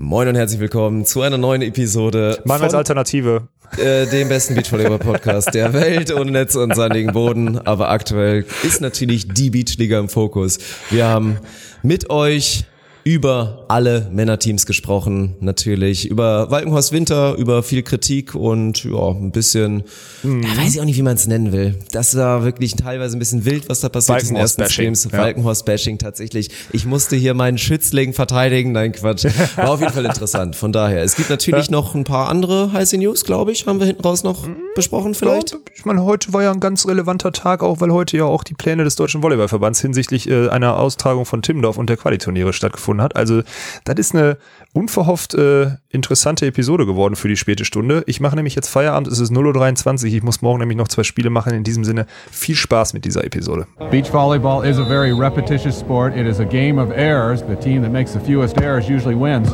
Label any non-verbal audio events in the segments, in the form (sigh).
Moin und herzlich willkommen zu einer neuen Episode. Machen als Alternative. Äh, dem besten Beachvolleyball-Podcast der Welt und Netz und sandigen Boden. Aber aktuell ist natürlich die Beachliga im Fokus. Wir haben mit euch über alle Männerteams gesprochen, natürlich. Über Walkenhorst Winter, über viel Kritik und ja, ein bisschen, mhm. ja, weiß ich auch nicht, wie man es nennen will. Das war wirklich teilweise ein bisschen wild, was da passiert ist in den ersten Streams. Ja. Walkenhorst-Bashing tatsächlich. Ich musste hier meinen Schützling verteidigen. Nein, Quatsch. War auf jeden Fall interessant. Von daher, es gibt natürlich ja. noch ein paar andere heiße News, glaube ich. Haben wir hinten raus noch mhm. besprochen vielleicht? Ja, ich meine, heute war ja ein ganz relevanter Tag, auch weil heute ja auch die Pläne des Deutschen Volleyballverbands hinsichtlich äh, einer Austragung von Timmendorf und der Qualiturniere stattgefunden gefunden hat. Also das ist eine unverhofft äh, interessante Episode geworden für die späte Stunde. Ich mache nämlich jetzt Feierabend, es ist 0.23 Uhr. Ich muss morgen nämlich noch zwei Spiele machen. In diesem Sinne viel Spaß mit dieser Episode. Beach volleyball is a very repetitious sport. It is a game of errors. The team that makes the fewest errors usually wins.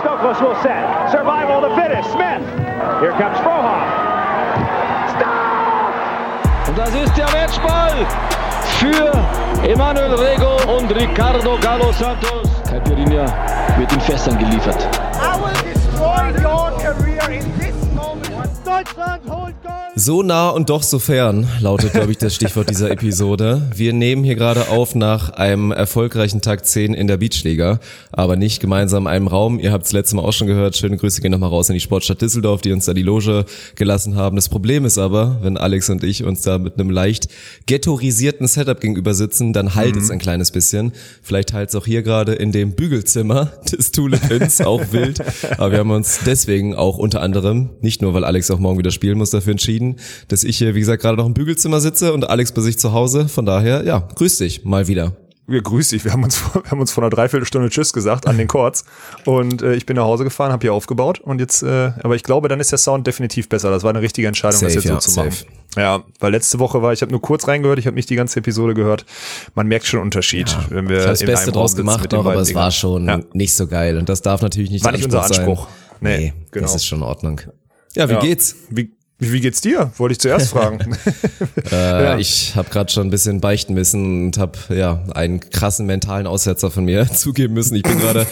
Stokos will set. Survival the fittest. Smith. Here comes Frohoff. Stop! Und das ist der Matchball für Emanuel Rego und Ricardo Galo Santos. Caipirinha wird in Fässern geliefert. I will destroy your career in. Deutschland holt so nah und doch so fern, lautet, glaube ich, das Stichwort dieser (laughs) Episode. Wir nehmen hier gerade auf nach einem erfolgreichen Tag 10 in der Beachliga, aber nicht gemeinsam in einem Raum. Ihr habt es letztes Mal auch schon gehört. Schöne Grüße gehen nochmal raus in die Sportstadt Düsseldorf, die uns da die Loge gelassen haben. Das Problem ist aber, wenn Alex und ich uns da mit einem leicht ghettoisierten Setup gegenüber sitzen, dann halt mhm. es ein kleines bisschen. Vielleicht halt es auch hier gerade in dem Bügelzimmer des Tulepins, auch wild. (laughs) Aber wir haben uns deswegen auch unter anderem, nicht nur weil Alex auch morgen wieder spielen muss, dafür entschieden, dass ich hier, wie gesagt, gerade noch im Bügelzimmer sitze und Alex bei sich zu Hause. Von daher, ja, grüß dich mal wieder. Ja, grüß dich. Wir haben uns, wir haben uns vor einer Dreiviertelstunde Tschüss gesagt an den Chords und äh, ich bin nach Hause gefahren, habe hier aufgebaut und jetzt, äh, aber ich glaube, dann ist der Sound definitiv besser. Das war eine richtige Entscheidung, safe, das jetzt ja, so zu machen. Ja, weil letzte Woche war, ich habe nur kurz reingehört, ich habe nicht die ganze Episode gehört. Man merkt schon Unterschied, ja, wenn wir ich das Beste draus gemacht, noch, aber es war schon ja. nicht so geil und das darf natürlich nicht war nicht unser Anspruch. Sein. Nee, nee genau. das ist schon in Ordnung. Ja, wie ja. geht's? Wie, wie geht's dir? Wollte ich zuerst fragen. (laughs) (laughs) äh, ja. Ich habe gerade schon ein bisschen beichten müssen und habe ja einen krassen mentalen Aussetzer von mir (laughs) zugeben müssen. Ich bin gerade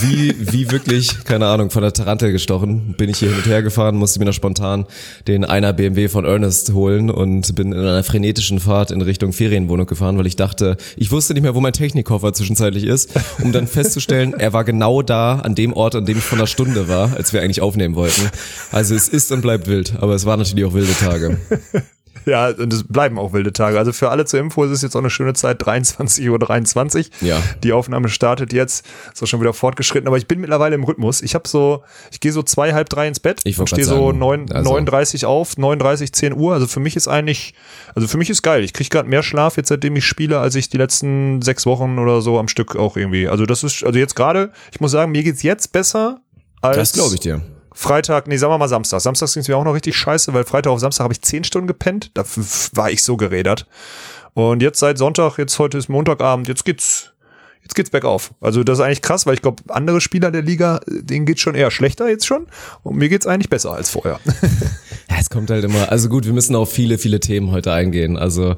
wie wie wirklich keine Ahnung von der Tarantel gestochen. Bin ich hier hin und her gefahren, musste mir noch spontan den einer BMW von Ernest holen und bin in einer frenetischen Fahrt in Richtung Ferienwohnung gefahren, weil ich dachte, ich wusste nicht mehr, wo mein Technikkoffer zwischenzeitlich ist, um dann festzustellen, er war genau da an dem Ort, an dem ich vor einer Stunde war, als wir eigentlich aufnehmen wollten. Also es ist und bleibt wild, aber es waren natürlich auch wilde Tage. (laughs) Ja, und es bleiben auch wilde Tage. Also für alle zur Info ist es jetzt auch eine schöne Zeit, 23.23 Uhr. 23. Ja. Die Aufnahme startet jetzt, ist auch schon wieder fortgeschritten, aber ich bin mittlerweile im Rhythmus. Ich habe so, ich gehe so zwei, halb drei ins Bett ich und stehe so neun, also. 39 auf, 39, 10 Uhr. Also für mich ist eigentlich, also für mich ist geil. Ich kriege gerade mehr Schlaf jetzt, seitdem ich spiele, als ich die letzten sechs Wochen oder so am Stück auch irgendwie. Also das ist, also jetzt gerade, ich muss sagen, mir geht's jetzt besser als. Das glaube ich dir. Freitag, nee, sagen wir mal Samstag. Samstag ging es mir auch noch richtig scheiße, weil Freitag auf Samstag habe ich zehn Stunden gepennt. Da war ich so gerädert. Und jetzt seit Sonntag, jetzt heute ist Montagabend, jetzt geht's jetzt geht's bergauf. Also das ist eigentlich krass, weil ich glaube, andere Spieler der Liga, denen geht's schon eher schlechter jetzt schon. Und mir geht's eigentlich besser als vorher. (laughs) Ja, es kommt halt immer, also gut, wir müssen auf viele, viele Themen heute eingehen. Also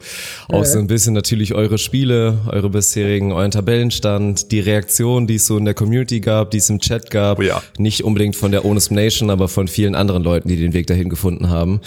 auch ja. so ein bisschen natürlich eure Spiele, eure bisherigen, euren Tabellenstand, die Reaktion, die es so in der Community gab, die es im Chat gab. Oh ja. Nicht unbedingt von der Honest Nation, aber von vielen anderen Leuten, die den Weg dahin gefunden haben.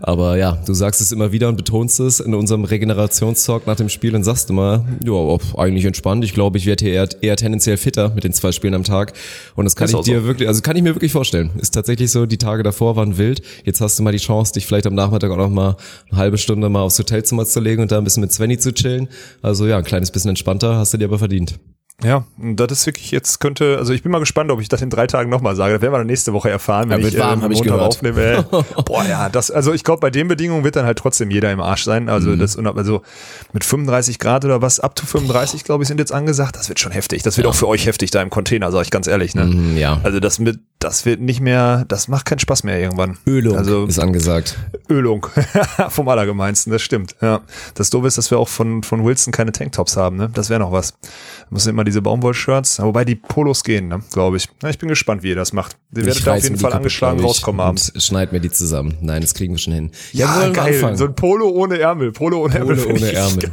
Aber ja, du sagst es immer wieder und betonst es in unserem Regenerationstalk nach dem Spiel und sagst immer, ja, eigentlich entspannt. Ich glaube, ich werde hier eher, eher tendenziell fitter mit den zwei Spielen am Tag. Und das kann das ich dir so. wirklich, also kann ich mir wirklich vorstellen. Ist tatsächlich so, die Tage davor waren wild. Jetzt hast du mal die Chance, dich vielleicht am Nachmittag auch noch mal eine halbe Stunde mal aufs Hotelzimmer zu legen und da ein bisschen mit Svenny zu chillen. Also ja, ein kleines bisschen entspannter hast du dir aber verdient. Ja, das ist wirklich jetzt könnte, also ich bin mal gespannt, ob ich das in drei Tagen nochmal sage. Das werden wir dann nächste Woche erfahren, wenn ja, ich warm, äh, Montag ich aufnehme. (laughs) Boah, ja, das, also ich glaube, bei den Bedingungen wird dann halt trotzdem jeder im Arsch sein. Also mhm. das, also mit 35 Grad oder was, ab zu 35, glaube ich, sind jetzt angesagt. Das wird schon heftig. Das wird ja. auch für euch heftig da im Container, sage ich ganz ehrlich. Ne? Mhm, ja. Also das mit das wird nicht mehr, das macht keinen Spaß mehr irgendwann. Ölung also, ist angesagt. Ölung. (laughs) Vom Allergemeinsten, das stimmt. Ja. Das Doofe ist, dass wir auch von, von Wilson keine Tanktops haben, ne? Das wäre noch was. Da müssen immer diese Baumwollshirts, wobei die Polos gehen, ne? glaube ich. Ja, ich bin gespannt, wie ihr das macht. Ihr werdet da auf jeden Fall angeschlagen rauskommen abends. Schneid mir die zusammen. Nein, das kriegen wir schon hin. Ja, ja geil. Anfangen. So ein Polo ohne Ärmel. Polo ohne Polo Ärmel. Ohne Ärmel.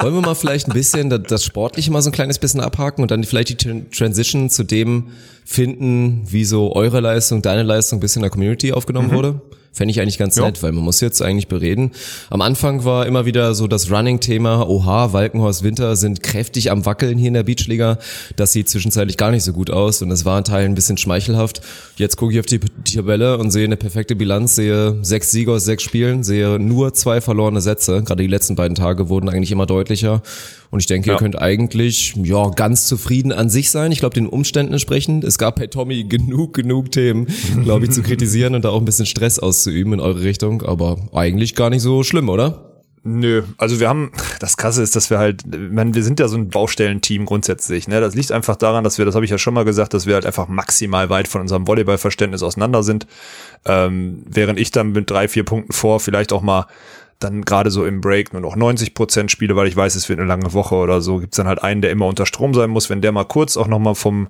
Wollen wir mal vielleicht ein bisschen (laughs) das Sportliche mal so ein kleines bisschen abhaken und dann vielleicht die Transition zu dem finden, wie so eure Leistung, deine Leistung bis in der Community aufgenommen mhm. wurde? Fände ich eigentlich ganz ja. nett, weil man muss jetzt eigentlich bereden. Am Anfang war immer wieder so das Running-Thema, oha, Walkenhorst Winter sind kräftig am Wackeln hier in der Beachliga. Das sieht zwischenzeitlich gar nicht so gut aus und es war in Teilen ein bisschen schmeichelhaft. Jetzt gucke ich auf die Tabelle und sehe eine perfekte Bilanz, sehe sechs Siege aus sechs Spielen, sehe nur zwei verlorene Sätze. Gerade die letzten beiden Tage wurden eigentlich immer deutlicher. Und ich denke, ja. ihr könnt eigentlich ja ganz zufrieden an sich sein. Ich glaube, den Umständen entsprechend. Es gab bei Tommy genug, genug Themen, glaube ich, zu kritisieren und da auch ein bisschen Stress auszuüben in eure Richtung. Aber eigentlich gar nicht so schlimm, oder? Nö, also wir haben, das Krasse ist, dass wir halt, man, wir sind ja so ein Baustellenteam grundsätzlich, ne? Das liegt einfach daran, dass wir, das habe ich ja schon mal gesagt, dass wir halt einfach maximal weit von unserem Volleyballverständnis auseinander sind. Ähm, während ich dann mit drei, vier Punkten vor vielleicht auch mal dann gerade so im Break nur noch 90 Prozent spiele, weil ich weiß, es wird eine lange Woche oder so, gibt's dann halt einen, der immer unter Strom sein muss. Wenn der mal kurz auch nochmal vom,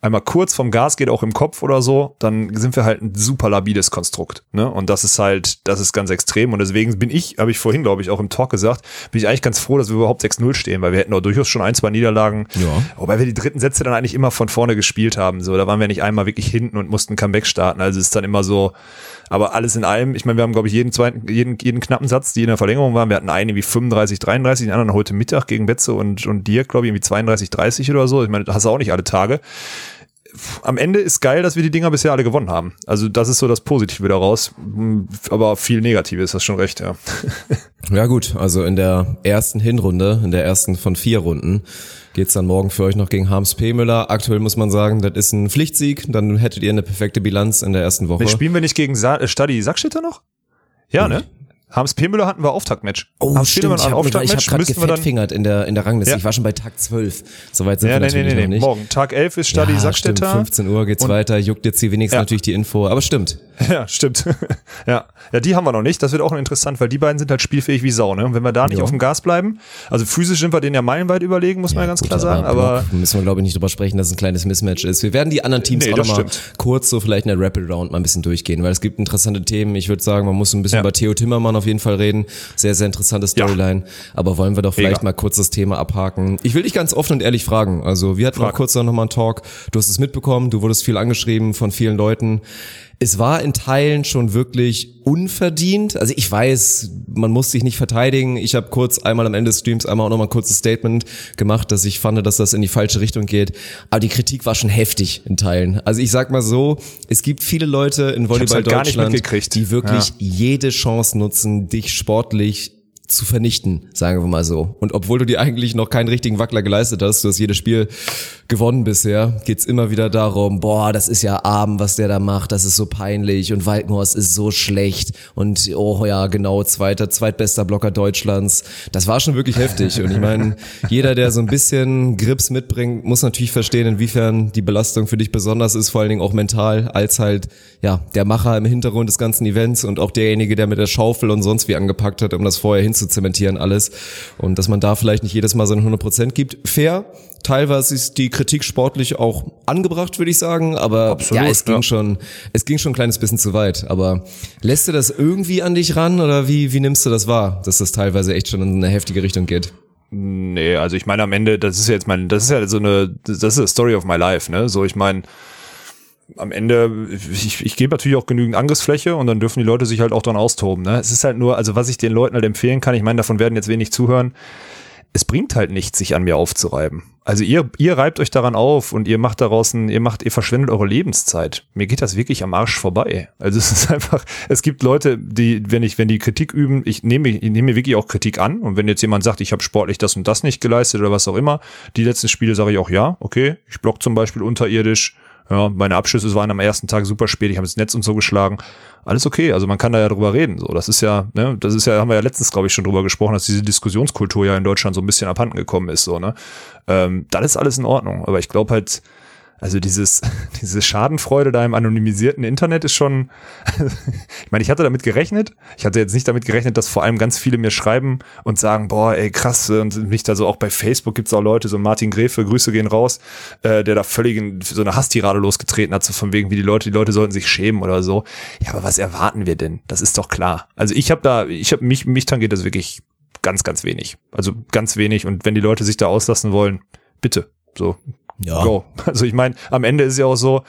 einmal kurz vom Gas geht, auch im Kopf oder so, dann sind wir halt ein super labiles Konstrukt. Ne? Und das ist halt, das ist ganz extrem. Und deswegen bin ich, habe ich vorhin, glaube ich, auch im Talk gesagt, bin ich eigentlich ganz froh, dass wir überhaupt 6-0 stehen, weil wir hätten auch durchaus schon ein, zwei Niederlagen, ja. wobei wir die dritten Sätze dann eigentlich immer von vorne gespielt haben. So, da waren wir nicht einmal wirklich hinten und mussten Comeback starten. Also es ist dann immer so, aber alles in allem, ich meine, wir haben, glaube ich, jeden zweiten, jeden, jeden knappen Satz, die in der Verlängerung waren. Wir hatten einen wie 35, 33, den anderen heute Mittag gegen Betze und, und dir, glaube ich, irgendwie 32, 30 oder so. Ich meine, das hast du auch nicht alle Tage. Am Ende ist geil, dass wir die Dinger bisher alle gewonnen haben. Also das ist so das Positive daraus. Aber viel Negatives, hast schon recht, ja. (laughs) Ja gut, also in der ersten Hinrunde, in der ersten von vier Runden, geht's dann morgen für euch noch gegen Harms P. Müller. Aktuell muss man sagen, das ist ein Pflichtsieg. Dann hättet ihr eine perfekte Bilanz in der ersten Woche. Spielen wir nicht gegen Sa äh, Stadi Sackstädter noch? Ja, ne? Hans P. Müller hatten wir Auftaktmatch. Oh, Hans stimmt. Ich habe hab gerade gefettfingert in der, in der Rangliste. Ja. Ich war schon bei Tag 12. Soweit sind ja, wir nee, natürlich nee, nee, noch nicht. Morgen. Tag 11 ist Stadi ja, Sackstätter. Stimmt. 15 Uhr geht's Und weiter. Juckt jetzt hier wenigstens ja. natürlich die Info. Aber stimmt. (laughs) Ja, stimmt. (laughs) ja. ja, die haben wir noch nicht. Das wird auch interessant, weil die beiden sind halt spielfähig wie Sau. Ne? Und wenn wir da nicht jo. auf dem Gas bleiben, also physisch sind wir denen ja meilenweit überlegen, muss man ja ganz gut, klar sagen. Aber, aber müssen wir, glaube ich, nicht drüber sprechen, dass es ein kleines Mismatch ist. Wir werden die anderen Teams nee, auch nochmal kurz so vielleicht in der Rapid Round mal ein bisschen durchgehen, weil es gibt interessante Themen. Ich würde sagen, man muss ein bisschen über Theo Timmermann auf jeden Fall reden. Sehr, sehr interessante Storyline. Ja. Aber wollen wir doch vielleicht Mega. mal kurz das Thema abhaken. Ich will dich ganz offen und ehrlich fragen. Also wir hatten Frag. auch kurz noch mal einen Talk. Du hast es mitbekommen, du wurdest viel angeschrieben von vielen Leuten. Es war in Teilen schon wirklich unverdient. Also ich weiß, man muss sich nicht verteidigen. Ich habe kurz einmal am Ende des Streams einmal auch noch mal ein kurzes Statement gemacht, dass ich fand, dass das in die falsche Richtung geht. Aber die Kritik war schon heftig in Teilen. Also ich sag mal so, es gibt viele Leute in Volleyball halt Deutschland, die wirklich ja. jede Chance nutzen, dich sportlich zu vernichten, sagen wir mal so. Und obwohl du dir eigentlich noch keinen richtigen Wackler geleistet hast, du hast jedes Spiel gewonnen bisher, geht's immer wieder darum, boah, das ist ja Abend, was der da macht, das ist so peinlich und Walkenhorst ist so schlecht und oh ja, genau, zweiter, zweitbester Blocker Deutschlands. Das war schon wirklich heftig und ich meine, jeder, der so ein bisschen Grips mitbringt, muss natürlich verstehen, inwiefern die Belastung für dich besonders ist, vor allen Dingen auch mental, als halt, ja, der Macher im Hintergrund des ganzen Events und auch derjenige, der mit der Schaufel und sonst wie angepackt hat, um das vorher hinzuzementieren alles und dass man da vielleicht nicht jedes Mal seine 100 Prozent gibt. Fair, Teilweise ist die Kritik sportlich auch angebracht, würde ich sagen, aber Absolut, ja, es ging ja. schon, es ging schon ein kleines bisschen zu weit. Aber lässt du das irgendwie an dich ran oder wie, wie nimmst du das wahr, dass das teilweise echt schon in eine heftige Richtung geht? Nee, also ich meine am Ende, das ist ja jetzt mein, das ist ja so eine, das ist a story of my life, ne? So, ich meine, am Ende, ich, ich gebe natürlich auch genügend Angriffsfläche und dann dürfen die Leute sich halt auch dran austoben. Ne? Es ist halt nur, also was ich den Leuten halt empfehlen kann, ich meine, davon werden jetzt wenig zuhören, es bringt halt nichts, sich an mir aufzureiben. Also ihr, ihr reibt euch daran auf und ihr macht daraus ein, ihr macht, ihr verschwendet eure Lebenszeit. Mir geht das wirklich am Arsch vorbei. Also es (laughs) ist einfach, es gibt Leute, die, wenn ich, wenn die Kritik üben, ich nehme, ich nehme wirklich auch Kritik an. Und wenn jetzt jemand sagt, ich habe sportlich das und das nicht geleistet oder was auch immer, die letzten Spiele sage ich auch ja, okay, ich block zum Beispiel unterirdisch ja, meine Abschüsse waren am ersten Tag super spät, ich habe das Netz und so geschlagen. Alles okay, also man kann da ja drüber reden. So, das ist ja, ne, das ist ja, haben wir ja letztens, glaube ich, schon drüber gesprochen, dass diese Diskussionskultur ja in Deutschland so ein bisschen abhanden gekommen ist. So, ne? Ähm, das ist alles in Ordnung. Aber ich glaube halt, Also dieses, (laughs) diese Schadenfreude da im anonymisierten Internet ist schon, (laughs) ich meine, ich hatte damit gerechnet. Ich hatte jetzt nicht damit gerechnet, dass vor allem ganz viele mir schreiben und sagen, boah, ey, krass, und mich da so auch bei Facebook gibt's auch Leute, so Martin Gräfe, Grüße gehen raus, äh, der da völlig in so eine Hasstirade losgetreten hat, so von wegen, wie die Leute, die Leute sollten sich schämen oder so. Ja, aber was erwarten wir denn? Das ist doch klar. Also ich habe da, ich habe mich, mich tangiert das wirklich ganz, ganz wenig. Also ganz wenig. Und wenn die Leute sich da auslassen wollen, bitte. So, ja. go. Also ich meine, am Ende ist ja auch so,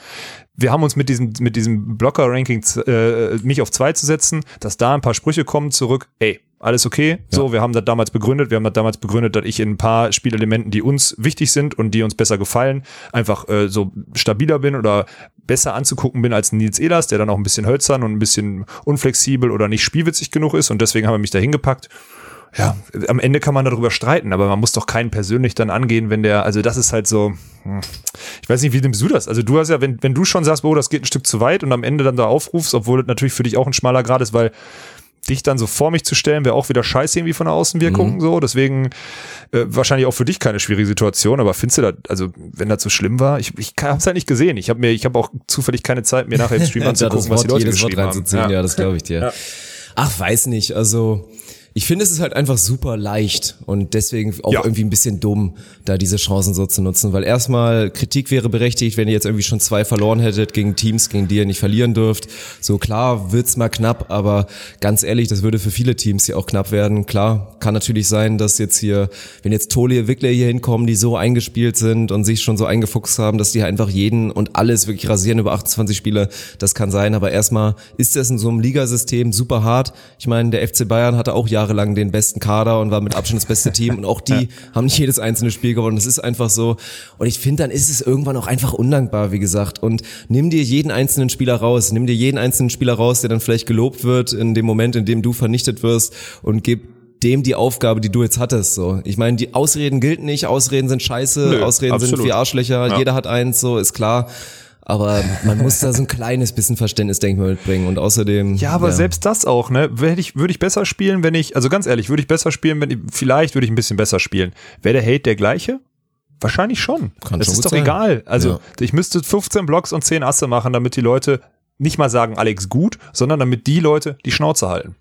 wir haben uns mit diesem, mit diesem Blocker-Ranking, äh, mich auf zwei zu setzen, dass da ein paar Sprüche kommen zurück, ey, alles okay. Ja. So, wir haben das damals begründet. Wir haben das damals begründet, dass ich in ein paar Spielelementen, die uns wichtig sind und die uns besser gefallen, einfach äh, so stabiler bin oder besser anzugucken bin als Nils Ehlers, der dann auch ein bisschen hölzern und ein bisschen unflexibel oder nicht spielwitzig genug ist und deswegen haben wir mich da hingepackt ja, am Ende kann man darüber streiten, aber man muss doch keinen persönlich dann angehen, wenn der, also das ist halt so, hm, ich weiß nicht, wie nimmst du das? Also du hast ja, wenn, wenn du schon sagst, oh, das geht ein Stück zu weit und am Ende dann da aufrufst, obwohl das natürlich für dich auch ein schmaler Grad ist, weil dich dann so vor mich zu stellen, wäre auch wieder scheiße irgendwie von der Außenwirkung mhm. so. Deswegen äh, wahrscheinlich auch für dich keine schwierige Situation. Aber findest du das, also wenn das so schlimm war, ich, ich habe es halt nicht gesehen. Ich habe mir, ich habe auch zufällig keine Zeit, mir nachher im Stream (laughs) anzugucken, was die Leute geschrieben haben. Ja. ja, das glaube ich dir. Ja. Ach, weiß nicht. Also ich finde, es ist halt einfach super leicht und deswegen auch ja. irgendwie ein bisschen dumm, da diese Chancen so zu nutzen, weil erstmal Kritik wäre berechtigt, wenn ihr jetzt irgendwie schon zwei verloren hättet gegen Teams, gegen die ihr nicht verlieren dürft. So klar wird's mal knapp, aber ganz ehrlich, das würde für viele Teams hier auch knapp werden. Klar, kann natürlich sein, dass jetzt hier, wenn jetzt Toli Wickler hier hinkommen, die so eingespielt sind und sich schon so eingefuchst haben, dass die einfach jeden und alles wirklich rasieren über 28 Spiele, das kann sein, aber erstmal ist das in so einem Ligasystem super hart. Ich meine, der FC Bayern hatte auch Jahre jahrelang den besten Kader und war mit Abstand das beste Team und auch die (laughs) ja. haben nicht jedes einzelne Spiel gewonnen. Das ist einfach so. Und ich finde, dann ist es irgendwann auch einfach undankbar, wie gesagt. Und nimm dir jeden einzelnen Spieler raus. Nimm dir jeden einzelnen Spieler raus, der dann vielleicht gelobt wird in dem Moment, in dem du vernichtet wirst und gib dem die Aufgabe, die du jetzt hattest. So, ich meine, die Ausreden gilt nicht. Ausreden sind scheiße. Nö, Ausreden absolut. sind wie Arschlöcher. Ja. Jeder hat eins. So ist klar. Aber man muss da so ein kleines bisschen Verständnis, denke ich mal, mitbringen. Und außerdem. Ja, aber ja. selbst das auch, ne? Würde ich, würde ich besser spielen, wenn ich, also ganz ehrlich, würde ich besser spielen, wenn ich, vielleicht würde ich ein bisschen besser spielen. Wäre der Hate der gleiche? Wahrscheinlich schon. Kann das schon ist doch sein. egal. Also, ja. ich müsste 15 Blocks und 10 Asse machen, damit die Leute nicht mal sagen, Alex gut, sondern damit die Leute die Schnauze halten.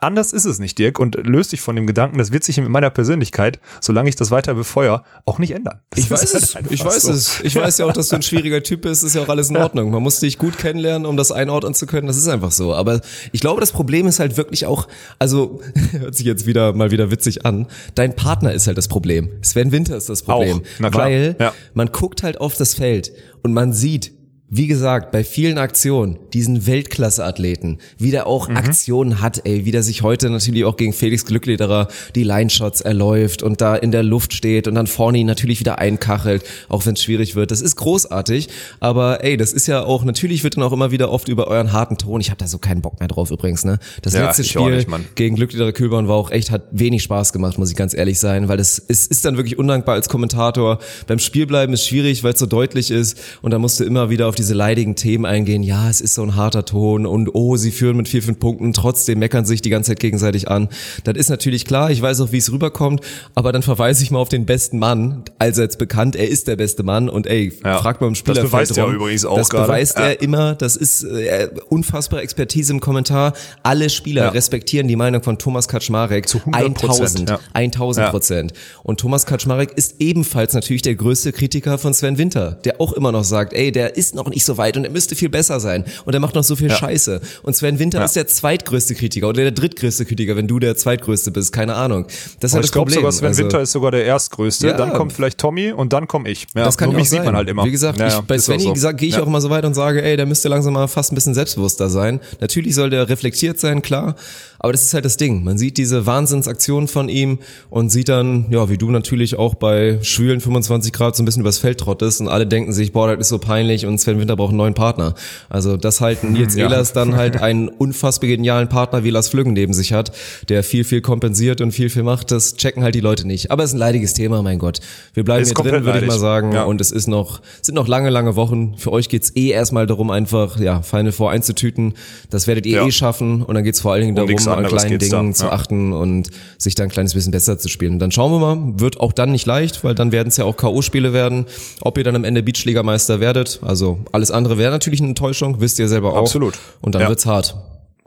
Anders ist es nicht, Dirk, und löst dich von dem Gedanken, das wird sich in meiner Persönlichkeit, solange ich das weiter befeuere, auch nicht ändern. Das ich weiß es, ich weiß so. es. Ich weiß ja auch, dass du ein schwieriger Typ bist, ist ja auch alles in Ordnung. Man muss dich gut kennenlernen, um das einordnen zu können, das ist einfach so. Aber ich glaube, das Problem ist halt wirklich auch, also, (laughs) hört sich jetzt wieder mal wieder witzig an, dein Partner ist halt das Problem. Sven Winter ist das Problem. Auch. Na klar. Weil ja. man guckt halt auf das Feld und man sieht, wie gesagt, bei vielen Aktionen, diesen Weltklasse-Athleten, wie der auch mhm. Aktionen hat, ey, wie der sich heute natürlich auch gegen Felix Glücklederer die Line-Shots erläuft und da in der Luft steht und dann vorne ihn natürlich wieder einkachelt, auch wenn es schwierig wird. Das ist großartig, aber ey, das ist ja auch, natürlich wird dann auch immer wieder oft über euren harten Ton, ich habe da so keinen Bock mehr drauf übrigens, ne? Das ja, letzte Spiel nicht, gegen Glücklederer Kühlborn war auch echt, hat wenig Spaß gemacht, muss ich ganz ehrlich sein, weil das ist, ist dann wirklich undankbar als Kommentator. Beim Spielbleiben ist schwierig, weil es so deutlich ist und da musst du immer wieder auf diese leidigen Themen eingehen. Ja, es ist so ein harter Ton und oh, sie führen mit vier, fünf Punkten, trotzdem meckern sich die ganze Zeit gegenseitig an. Das ist natürlich klar, ich weiß auch, wie es rüberkommt, aber dann verweise ich mal auf den besten Mann, allseits bekannt, er ist der beste Mann und ey, ja, frag mal im Spieler. Das beweist er übrigens auch Das beweist ja. er immer, das ist äh, unfassbare Expertise im Kommentar. Alle Spieler ja. respektieren die Meinung von Thomas Kaczmarek zu 1000, ja. 1000 Prozent. Und Thomas Kaczmarek ist ebenfalls natürlich der größte Kritiker von Sven Winter, der auch immer noch sagt, ey, der ist noch nicht so weit und er müsste viel besser sein und er macht noch so viel ja. Scheiße. Und Sven Winter ja. ist der zweitgrößte Kritiker oder der drittgrößte Kritiker, wenn du der zweitgrößte bist, keine Ahnung. Das ist halt das ich glaube sogar, Sven also, Winter ist sogar der erstgrößte, ja. dann kommt vielleicht Tommy und dann komme ich. Ja, das kann mich sieht man halt immer. Wie gesagt, ich, bei Svenny so. gehe ich auch immer so weit und sage, ey, der müsste langsam mal fast ein bisschen selbstbewusster sein. Natürlich soll der reflektiert sein, klar, aber das ist halt das Ding. Man sieht diese Wahnsinnsaktion von ihm und sieht dann, ja, wie du natürlich auch bei schwülen 25 Grad so ein bisschen übers Feld trottest und alle denken sich, boah, das ist so peinlich und Sven Winter braucht einen neuen Partner. Also das halten Nils ja. Ehlers dann (laughs) halt einen unfassbar genialen Partner wie Lars Flüggen neben sich hat, der viel, viel kompensiert und viel, viel macht. Das checken halt die Leute nicht. Aber es ist ein leidiges Thema, mein Gott. Wir bleiben ist hier drin, würde ich mal sagen. Ja. Und es ist noch, sind noch lange, lange Wochen. Für euch geht's eh erstmal darum, einfach ja Final Four einzutüten. Das werdet ihr ja. eh schaffen. Und dann geht's vor allen Dingen darum, an kleinen Dingen zu achten und sich da ein kleines bisschen besser zu spielen. Dann schauen wir mal. Wird auch dann nicht leicht, weil dann werden es ja auch K.O.-Spiele werden. Ob ihr dann am Ende Beachligameister werdet. Also alles andere wäre natürlich eine Enttäuschung, wisst ihr selber auch. Absolut. Und dann ja. wird's hart.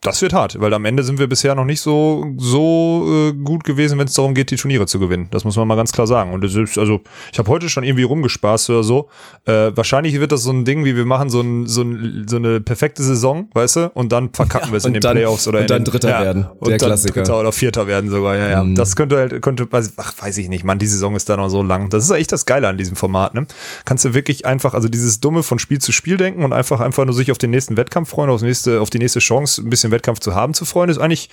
Das wird hart, weil am Ende sind wir bisher noch nicht so so äh, gut gewesen, wenn es darum geht, die Turniere zu gewinnen. Das muss man mal ganz klar sagen. Und es ist, also ich habe heute schon irgendwie rumgespaßt oder so. Äh, wahrscheinlich wird das so ein Ding, wie wir machen so, ein, so, ein, so eine perfekte Saison, weißt du, und dann verkacken ja, wir es in den dann, Playoffs oder und dann den, Dritter ja, werden. Der und Klassiker. Dritter oder Vierter werden sogar. Ja, ja. Mhm. Das könnte halt könnte, ach, weiß ich nicht, man, die Saison ist da noch so lang. Das ist echt das Geile an diesem Format. Ne, kannst du wirklich einfach, also dieses dumme von Spiel zu Spiel denken und einfach einfach nur sich auf den nächsten Wettkampf freuen, auf, nächste, auf die nächste Chance, ein bisschen Wettkampf zu haben zu Freunde ist eigentlich,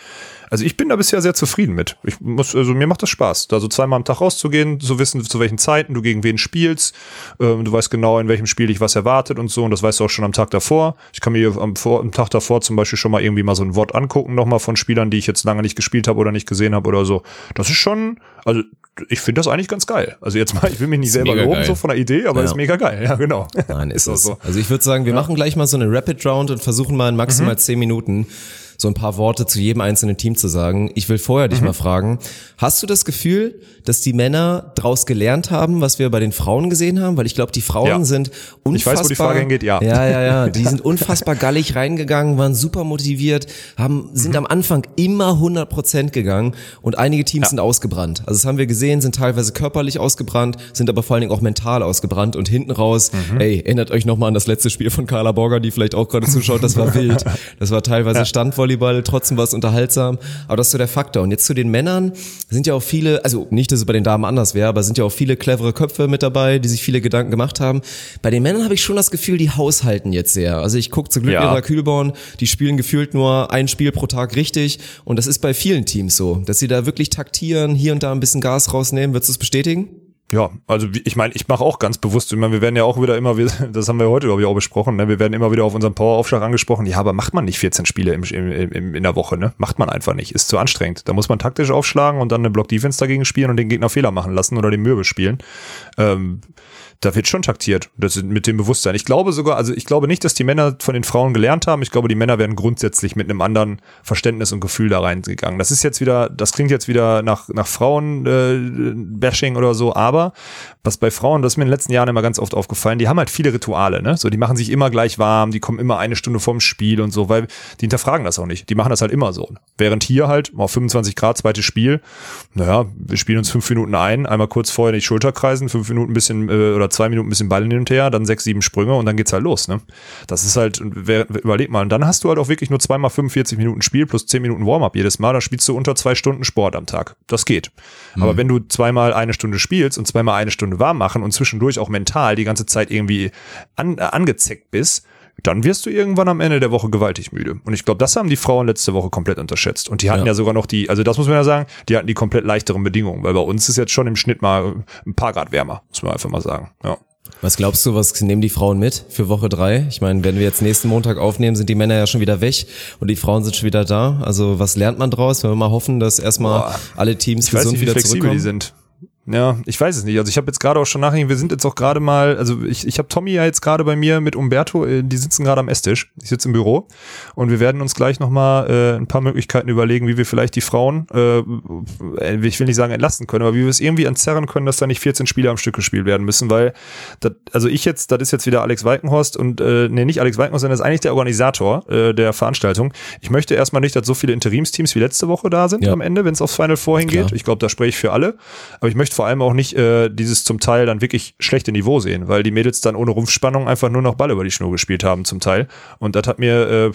also ich bin da bisher sehr zufrieden mit. Ich muss, also mir macht das Spaß, da so zweimal am Tag rauszugehen, zu wissen, zu welchen Zeiten du gegen wen spielst. Ähm, du weißt genau, in welchem Spiel dich was erwartet und so. Und das weißt du auch schon am Tag davor. Ich kann mir am, vor, am Tag davor zum Beispiel schon mal irgendwie mal so ein Wort angucken, nochmal von Spielern, die ich jetzt lange nicht gespielt habe oder nicht gesehen habe oder so. Das ist schon, also ich finde das eigentlich ganz geil. Also jetzt mal, ich will mich nicht selber loben, so von der Idee, aber ja. ist mega geil. Ja, genau. Nein, ist, (laughs) ist es. So. Also ich würde sagen, wir ja. machen gleich mal so eine Rapid Round und versuchen mal in maximal mhm. zehn Minuten so ein paar Worte zu jedem einzelnen Team zu sagen. Ich will vorher dich mhm. mal fragen, hast du das Gefühl, dass die Männer daraus gelernt haben, was wir bei den Frauen gesehen haben? Weil ich glaube, die Frauen ja. sind unfassbar. Ich weiß, wo die Frage hingeht, ja. Ja, ja, ja. Die sind (laughs) unfassbar gallig reingegangen, waren super motiviert, haben, sind mhm. am Anfang immer 100 Prozent gegangen und einige Teams ja. sind ausgebrannt. Also das haben wir gesehen, sind teilweise körperlich ausgebrannt, sind aber vor allen Dingen auch mental ausgebrannt und hinten raus, mhm. ey, erinnert euch nochmal an das letzte Spiel von Carla Borger, die vielleicht auch gerade zuschaut, das war (laughs) wild. Das war teilweise ja. Standvolleyball, trotzdem war es unterhaltsam, aber das ist so der Faktor. Und jetzt zu den Männern sind ja auch viele, also nicht, dass es bei den Damen anders wäre, aber sind ja auch viele clevere Köpfe mit dabei, die sich viele Gedanken gemacht haben. Bei den Männern habe ich schon das Gefühl, die haushalten jetzt sehr. Also ich gucke zu Glück ja. ihrer Kühlborn, die spielen gefühlt nur ein Spiel pro Tag richtig und das ist bei vielen Teams so, dass sie da wirklich taktieren, hier und da ein bisschen Gas rausnehmen. Würdest du es bestätigen? Ja, also ich meine, ich mache auch ganz bewusst, ich meine, wir werden ja auch wieder immer, (laughs) das haben wir heute, glaube ich, auch besprochen, ne? wir werden immer wieder auf unseren Poweraufschlag angesprochen, ja, aber macht man nicht 14 Spiele im, im, im, in der Woche, ne? Macht man einfach nicht, ist zu anstrengend. Da muss man taktisch aufschlagen und dann eine Block-Defense dagegen spielen und den Gegner Fehler machen lassen oder den Mürbe spielen. Ähm, da wird schon taktiert. Das ist mit dem Bewusstsein. Ich glaube sogar, also ich glaube nicht, dass die Männer von den Frauen gelernt haben. Ich glaube, die Männer werden grundsätzlich mit einem anderen Verständnis und Gefühl da reingegangen. Das ist jetzt wieder, das klingt jetzt wieder nach, nach Frauen-Bashing äh, oder so, aber was bei Frauen, das ist mir in den letzten Jahren immer ganz oft aufgefallen, die haben halt viele Rituale, ne? So, die machen sich immer gleich warm, die kommen immer eine Stunde vorm Spiel und so, weil die hinterfragen das auch nicht. Die machen das halt immer so. Während hier halt auf 25 Grad zweites Spiel, naja, wir spielen uns fünf Minuten ein, einmal kurz vorher die Schulter kreisen, fünf Minuten ein bisschen äh, oder zwei Minuten ein bisschen Ball hin und her, dann sechs, sieben Sprünge und dann geht's halt los. Ne? Das ist halt, überleg mal, und dann hast du halt auch wirklich nur zweimal 45 Minuten Spiel plus zehn Minuten Warm-up jedes Mal, da spielst du unter zwei Stunden Sport am Tag. Das geht. Mhm. Aber wenn du zweimal eine Stunde spielst und zweimal eine Stunde warm machen und zwischendurch auch mental die ganze Zeit irgendwie an, äh, angezeckt bist, dann wirst du irgendwann am Ende der Woche gewaltig müde. Und ich glaube, das haben die Frauen letzte Woche komplett unterschätzt. Und die hatten ja. ja. sogar noch die, also das muss man ja sagen, die hatten die komplett leichteren Bedingungen, weil bei uns ist jetzt schon im Schnitt mal ein paar Grad wärmer, muss man einfach mal sagen. Ja. Was glaubst du, was nehmen die Frauen mit für Woche drei? Ich meine, wenn wir jetzt nächsten Montag aufnehmen, sind die Männer ja schon wieder weg und die Frauen sind schon wieder da. Also was lernt man draus? Wenn wir mal hoffen, dass erstmal Boah, alle Teams ich gesund weiß nicht, wieder wie flexibel zurückkommen. die sind. Ja, ich weiß es nicht. Also ich habe jetzt gerade auch schon nachgedacht, wir sind jetzt auch gerade mal, also ich, ich habe Tommy ja jetzt gerade bei mir mit Umberto, äh, die sitzen gerade am Esstisch. Ich sitze im Büro und wir werden uns gleich nochmal äh, ein paar Möglichkeiten überlegen, wie wir vielleicht die Frauen, äh, ich will nicht sagen entlasten können, aber wie wir es irgendwie entzerren können, dass da nicht 14 Spiele am Stück gespielt werden müssen, weil, das, also ich jetzt, das ist jetzt wieder Alex Weikenhorst und, äh, nee, nicht Alex Weikenhorst, sondern das ist eigentlich der Organisator äh, der Veranstaltung. Ich möchte erstmal nicht, dass so viele Interimsteams wie letzte Woche da sind ja. am Ende, wenn es aufs Final Four hingeht. Ich glaube, da spreche ich für alle. Aber ich möchte vor allem auch nicht äh, dieses zum Teil dann wirklich schlechte Niveau sehen, weil die Mädels dann ohne Rumpfspannung einfach nur noch Ball über die Schnur gespielt haben zum Teil. Und das hat mir äh,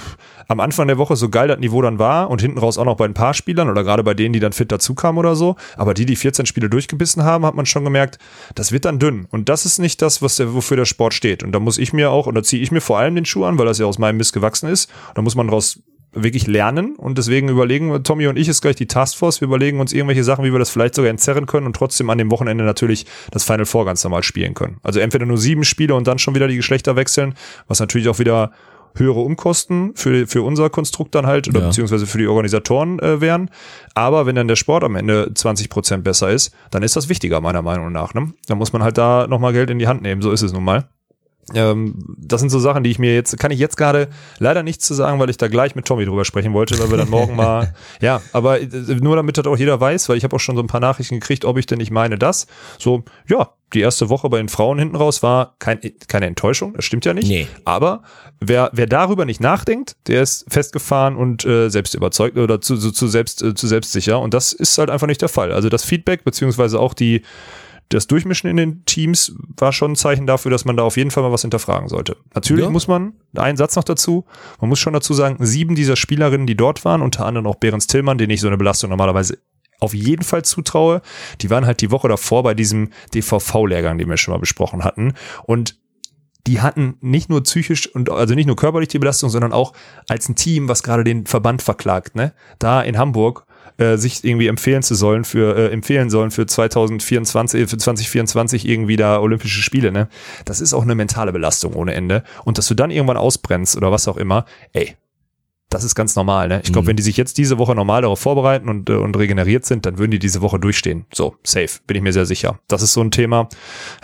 am Anfang der Woche so geil das Niveau dann war und hinten raus auch noch bei ein paar Spielern oder gerade bei denen, die dann fit dazu kamen oder so. Aber die, die 14 Spiele durchgebissen haben, hat man schon gemerkt, das wird dann dünn. Und das ist nicht das, was der, wofür der Sport steht. Und da muss ich mir auch, und da ziehe ich mir vor allem den Schuh an, weil das ja aus meinem Mist gewachsen ist. Da muss man daraus wirklich lernen und deswegen überlegen Tommy und ich ist gleich die Taskforce. Wir überlegen uns irgendwelche Sachen, wie wir das vielleicht sogar entzerren können und trotzdem an dem Wochenende natürlich das Final Four ganz normal spielen können. Also entweder nur sieben Spiele und dann schon wieder die Geschlechter wechseln, was natürlich auch wieder höhere Umkosten für, für unser Konstrukt dann halt oder Ja. beziehungsweise für die Organisatoren äh, wären. Aber wenn dann der Sport am Ende 20 Prozent besser ist, dann ist das wichtiger meiner Meinung nach. Ne? Dann muss man halt da nochmal Geld in die Hand nehmen. So ist es nun mal. Ähm, das sind so Sachen, die ich mir jetzt, kann ich jetzt gerade leider nichts zu sagen, weil ich da gleich mit Tommy drüber sprechen wollte, weil wir dann morgen (laughs) mal, ja, aber äh, nur damit das auch jeder weiß, weil ich habe auch schon so ein paar Nachrichten gekriegt, ob ich denn nicht meine das. So, ja, die erste Woche bei den Frauen hinten raus war kein, keine Enttäuschung, das stimmt ja nicht. Nee. Aber wer, wer darüber nicht nachdenkt, der ist festgefahren und äh, selbst überzeugt oder zu, zu, zu, selbst, äh, zu selbstsicher. Und das ist halt einfach nicht der Fall. Also das Feedback, beziehungsweise auch die, das Durchmischen in den Teams war schon ein Zeichen dafür, dass man da auf jeden Fall mal was hinterfragen sollte. Natürlich Ja. muss man, einen Satz noch dazu, man muss schon dazu sagen, sieben dieser Spielerinnen, die dort waren, unter anderem auch Behrens Tillmann, den ich so eine Belastung normalerweise auf jeden Fall zutraue, die waren halt die Woche davor bei diesem DVV-Lehrgang, den wir schon mal besprochen hatten. Und die hatten nicht nur psychisch und also nicht nur körperlich die Belastung, sondern auch als ein Team, was gerade den Verband verklagt, ne? Da in Hamburg äh, sich irgendwie empfehlen zu sollen für äh, empfehlen sollen für 2024 äh, für 2024 irgendwie da Olympische Spiele, ne? Das ist auch eine mentale Belastung ohne Ende und dass du dann irgendwann ausbrennst oder was auch immer, ey, das ist ganz normal, ne? Ich glaube, Mhm. wenn die sich jetzt diese Woche normal darauf vorbereiten und, äh, und regeneriert sind, dann würden die diese Woche durchstehen. So, safe, bin ich mir sehr sicher. Das ist so ein Thema.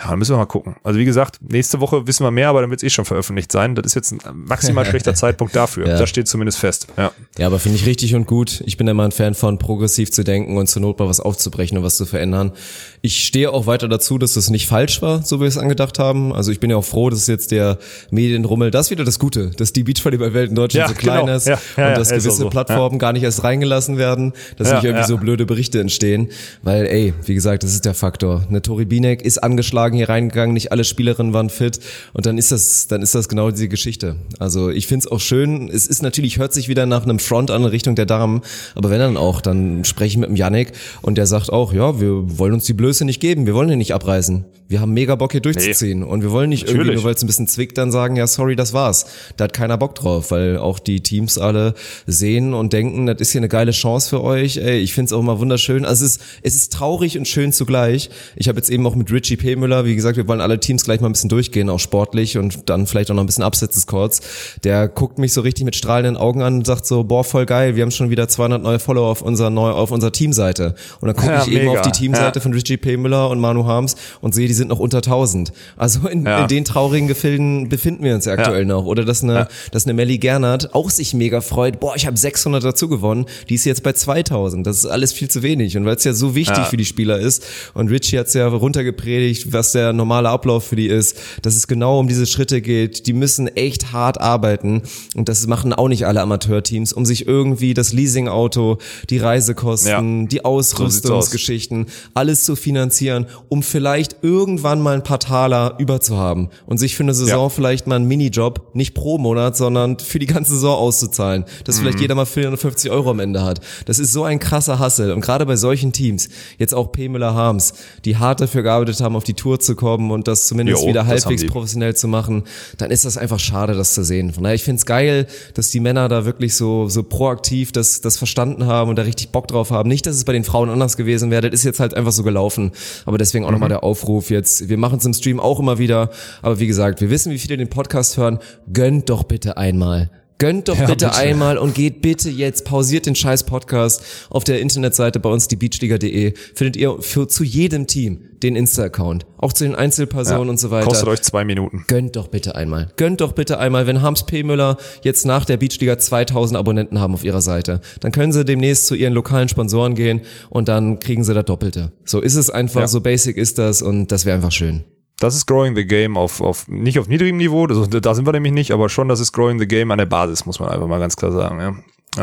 Ja, dann müssen wir mal gucken. Also wie gesagt, nächste Woche wissen wir mehr, aber dann wird es eh schon veröffentlicht sein. Das ist jetzt ein maximal (laughs) schlechter Zeitpunkt dafür. Ja. Das steht zumindest fest. Ja. Ja, aber finde ich richtig und gut. Ich bin immer ein Fan von progressiv zu denken und zur Not mal was aufzubrechen und was zu verändern. Ich stehe auch weiter dazu, dass das nicht falsch war, so wie wir es angedacht haben. Also ich bin ja auch froh, dass jetzt der Medienrummel, das ist wieder das Gute, dass die Beachvolleyball-Welt in Deutschland Ja, so klein genau. ist Ja, ja, und ja, dass auch gewisse so. Plattformen gar nicht erst reingelassen werden, dass Ja, nicht irgendwie ja. so blöde Berichte entstehen. Weil, ey, wie gesagt, das ist der Faktor. Eine Tori Binek ist angeschlagen hier reingegangen, nicht alle Spielerinnen waren fit und dann ist das, dann ist das genau diese Geschichte. Also ich finde es auch schön, es ist natürlich, hört sich wieder nach einem Front an in Richtung der Damen, aber wenn dann auch, dann spreche ich mit dem Yannick und der sagt auch, ja, wir wollen uns die Blöße nicht geben, wir wollen hier nicht abreißen. Wir haben mega Bock hier durchzuziehen und wir wollen nicht irgendwie, Natürlich. nur weil es ein bisschen zwickt, dann sagen, ja, sorry, das war's. Da hat keiner Bock drauf, weil auch die Teams alle sehen und denken, das ist hier eine geile Chance für euch. Ey, ich find's auch immer wunderschön. Also es ist, es ist traurig und schön zugleich. Ich habe jetzt eben auch mit Richie P. Müller, wie gesagt, wir wollen alle Teams gleich mal ein bisschen durchgehen, auch sportlich und dann vielleicht auch noch ein bisschen abseits des Courts. Der guckt mich so richtig mit strahlenden Augen an und sagt so, boah, voll geil, wir haben schon wieder 200 neue Follower auf unserer, neu, auf unserer Teamseite. Und dann gucke Ja, ich eben mega. auf die Teamseite Ja. von Richie P. Müller und Manu Harms und sehe, die sind noch unter 1000. Also in, Ja. in den traurigen Gefilden befinden wir uns ja aktuell noch. Oder dass eine, dass eine Melly Gernert auch sich mega freut, boah, ich habe 600 dazu gewonnen, die ist jetzt bei 2000. Das ist alles viel zu wenig. Und weil es ja so wichtig Ja. für die Spieler ist, und Richie hat es ja runtergepredigt, was der normale Ablauf für die ist, dass es genau um diese Schritte geht. Die müssen echt hart arbeiten. Und das machen auch nicht alle Amateurteams, um sich irgendwie das Leasingauto, die Reisekosten, Ja. die So. Ausrüstungsgeschichten, alles zu finanzieren, um vielleicht irgendwann mal ein paar Taler über zu haben und sich für eine Saison Ja. vielleicht mal einen Minijob, nicht pro Monat, sondern für die ganze Saison auszuzahlen, dass vielleicht Mhm. jeder mal 450 Euro am Ende hat. Das ist so ein krasser Hassel und gerade bei solchen Teams, jetzt auch P. Müller-Harms, die hart dafür gearbeitet haben, auf die Tour zu kommen und das zumindest Jo, wieder halbwegs professionell zu machen, dann ist das einfach schade, das zu sehen. Von daher, ich find's geil, dass die Männer da wirklich so, so proaktiv das, das verstanden haben und da richtig Bock drauf haben. Nicht, dass es bei den Frauen anders gewesen wäre, das ist jetzt halt einfach so gelaufen. Aber deswegen auch Mhm. nochmal der Aufruf jetzt. Wir machen es im Stream auch immer wieder. Aber wie gesagt, wir wissen, wie viele den Podcast hören. Gönnt doch bitte einmal. Gönnt doch Ja, bitte, bitte. einmal und geht bitte jetzt, pausiert den scheiß Podcast auf der Internetseite bei uns, die beachliga.de, findet ihr für, zu jedem Team den Insta-Account. Auch zu den Einzelpersonen und so weiter. Kostet euch zwei Minuten. Gönnt doch bitte einmal. Gönnt doch bitte einmal, wenn Harms P. Müller jetzt nach der Beachliga 2000 Abonnenten haben auf ihrer Seite, dann können sie demnächst zu ihren lokalen Sponsoren gehen und dann kriegen sie das Doppelte. So ist es einfach, Ja. so basic ist das und das wäre einfach schön. Das ist Growing the Game auf, auf nicht auf niedrigem Niveau, das, da sind wir nämlich nicht, aber schon, das ist Growing the Game an der Basis, muss man einfach mal ganz klar sagen. Ja,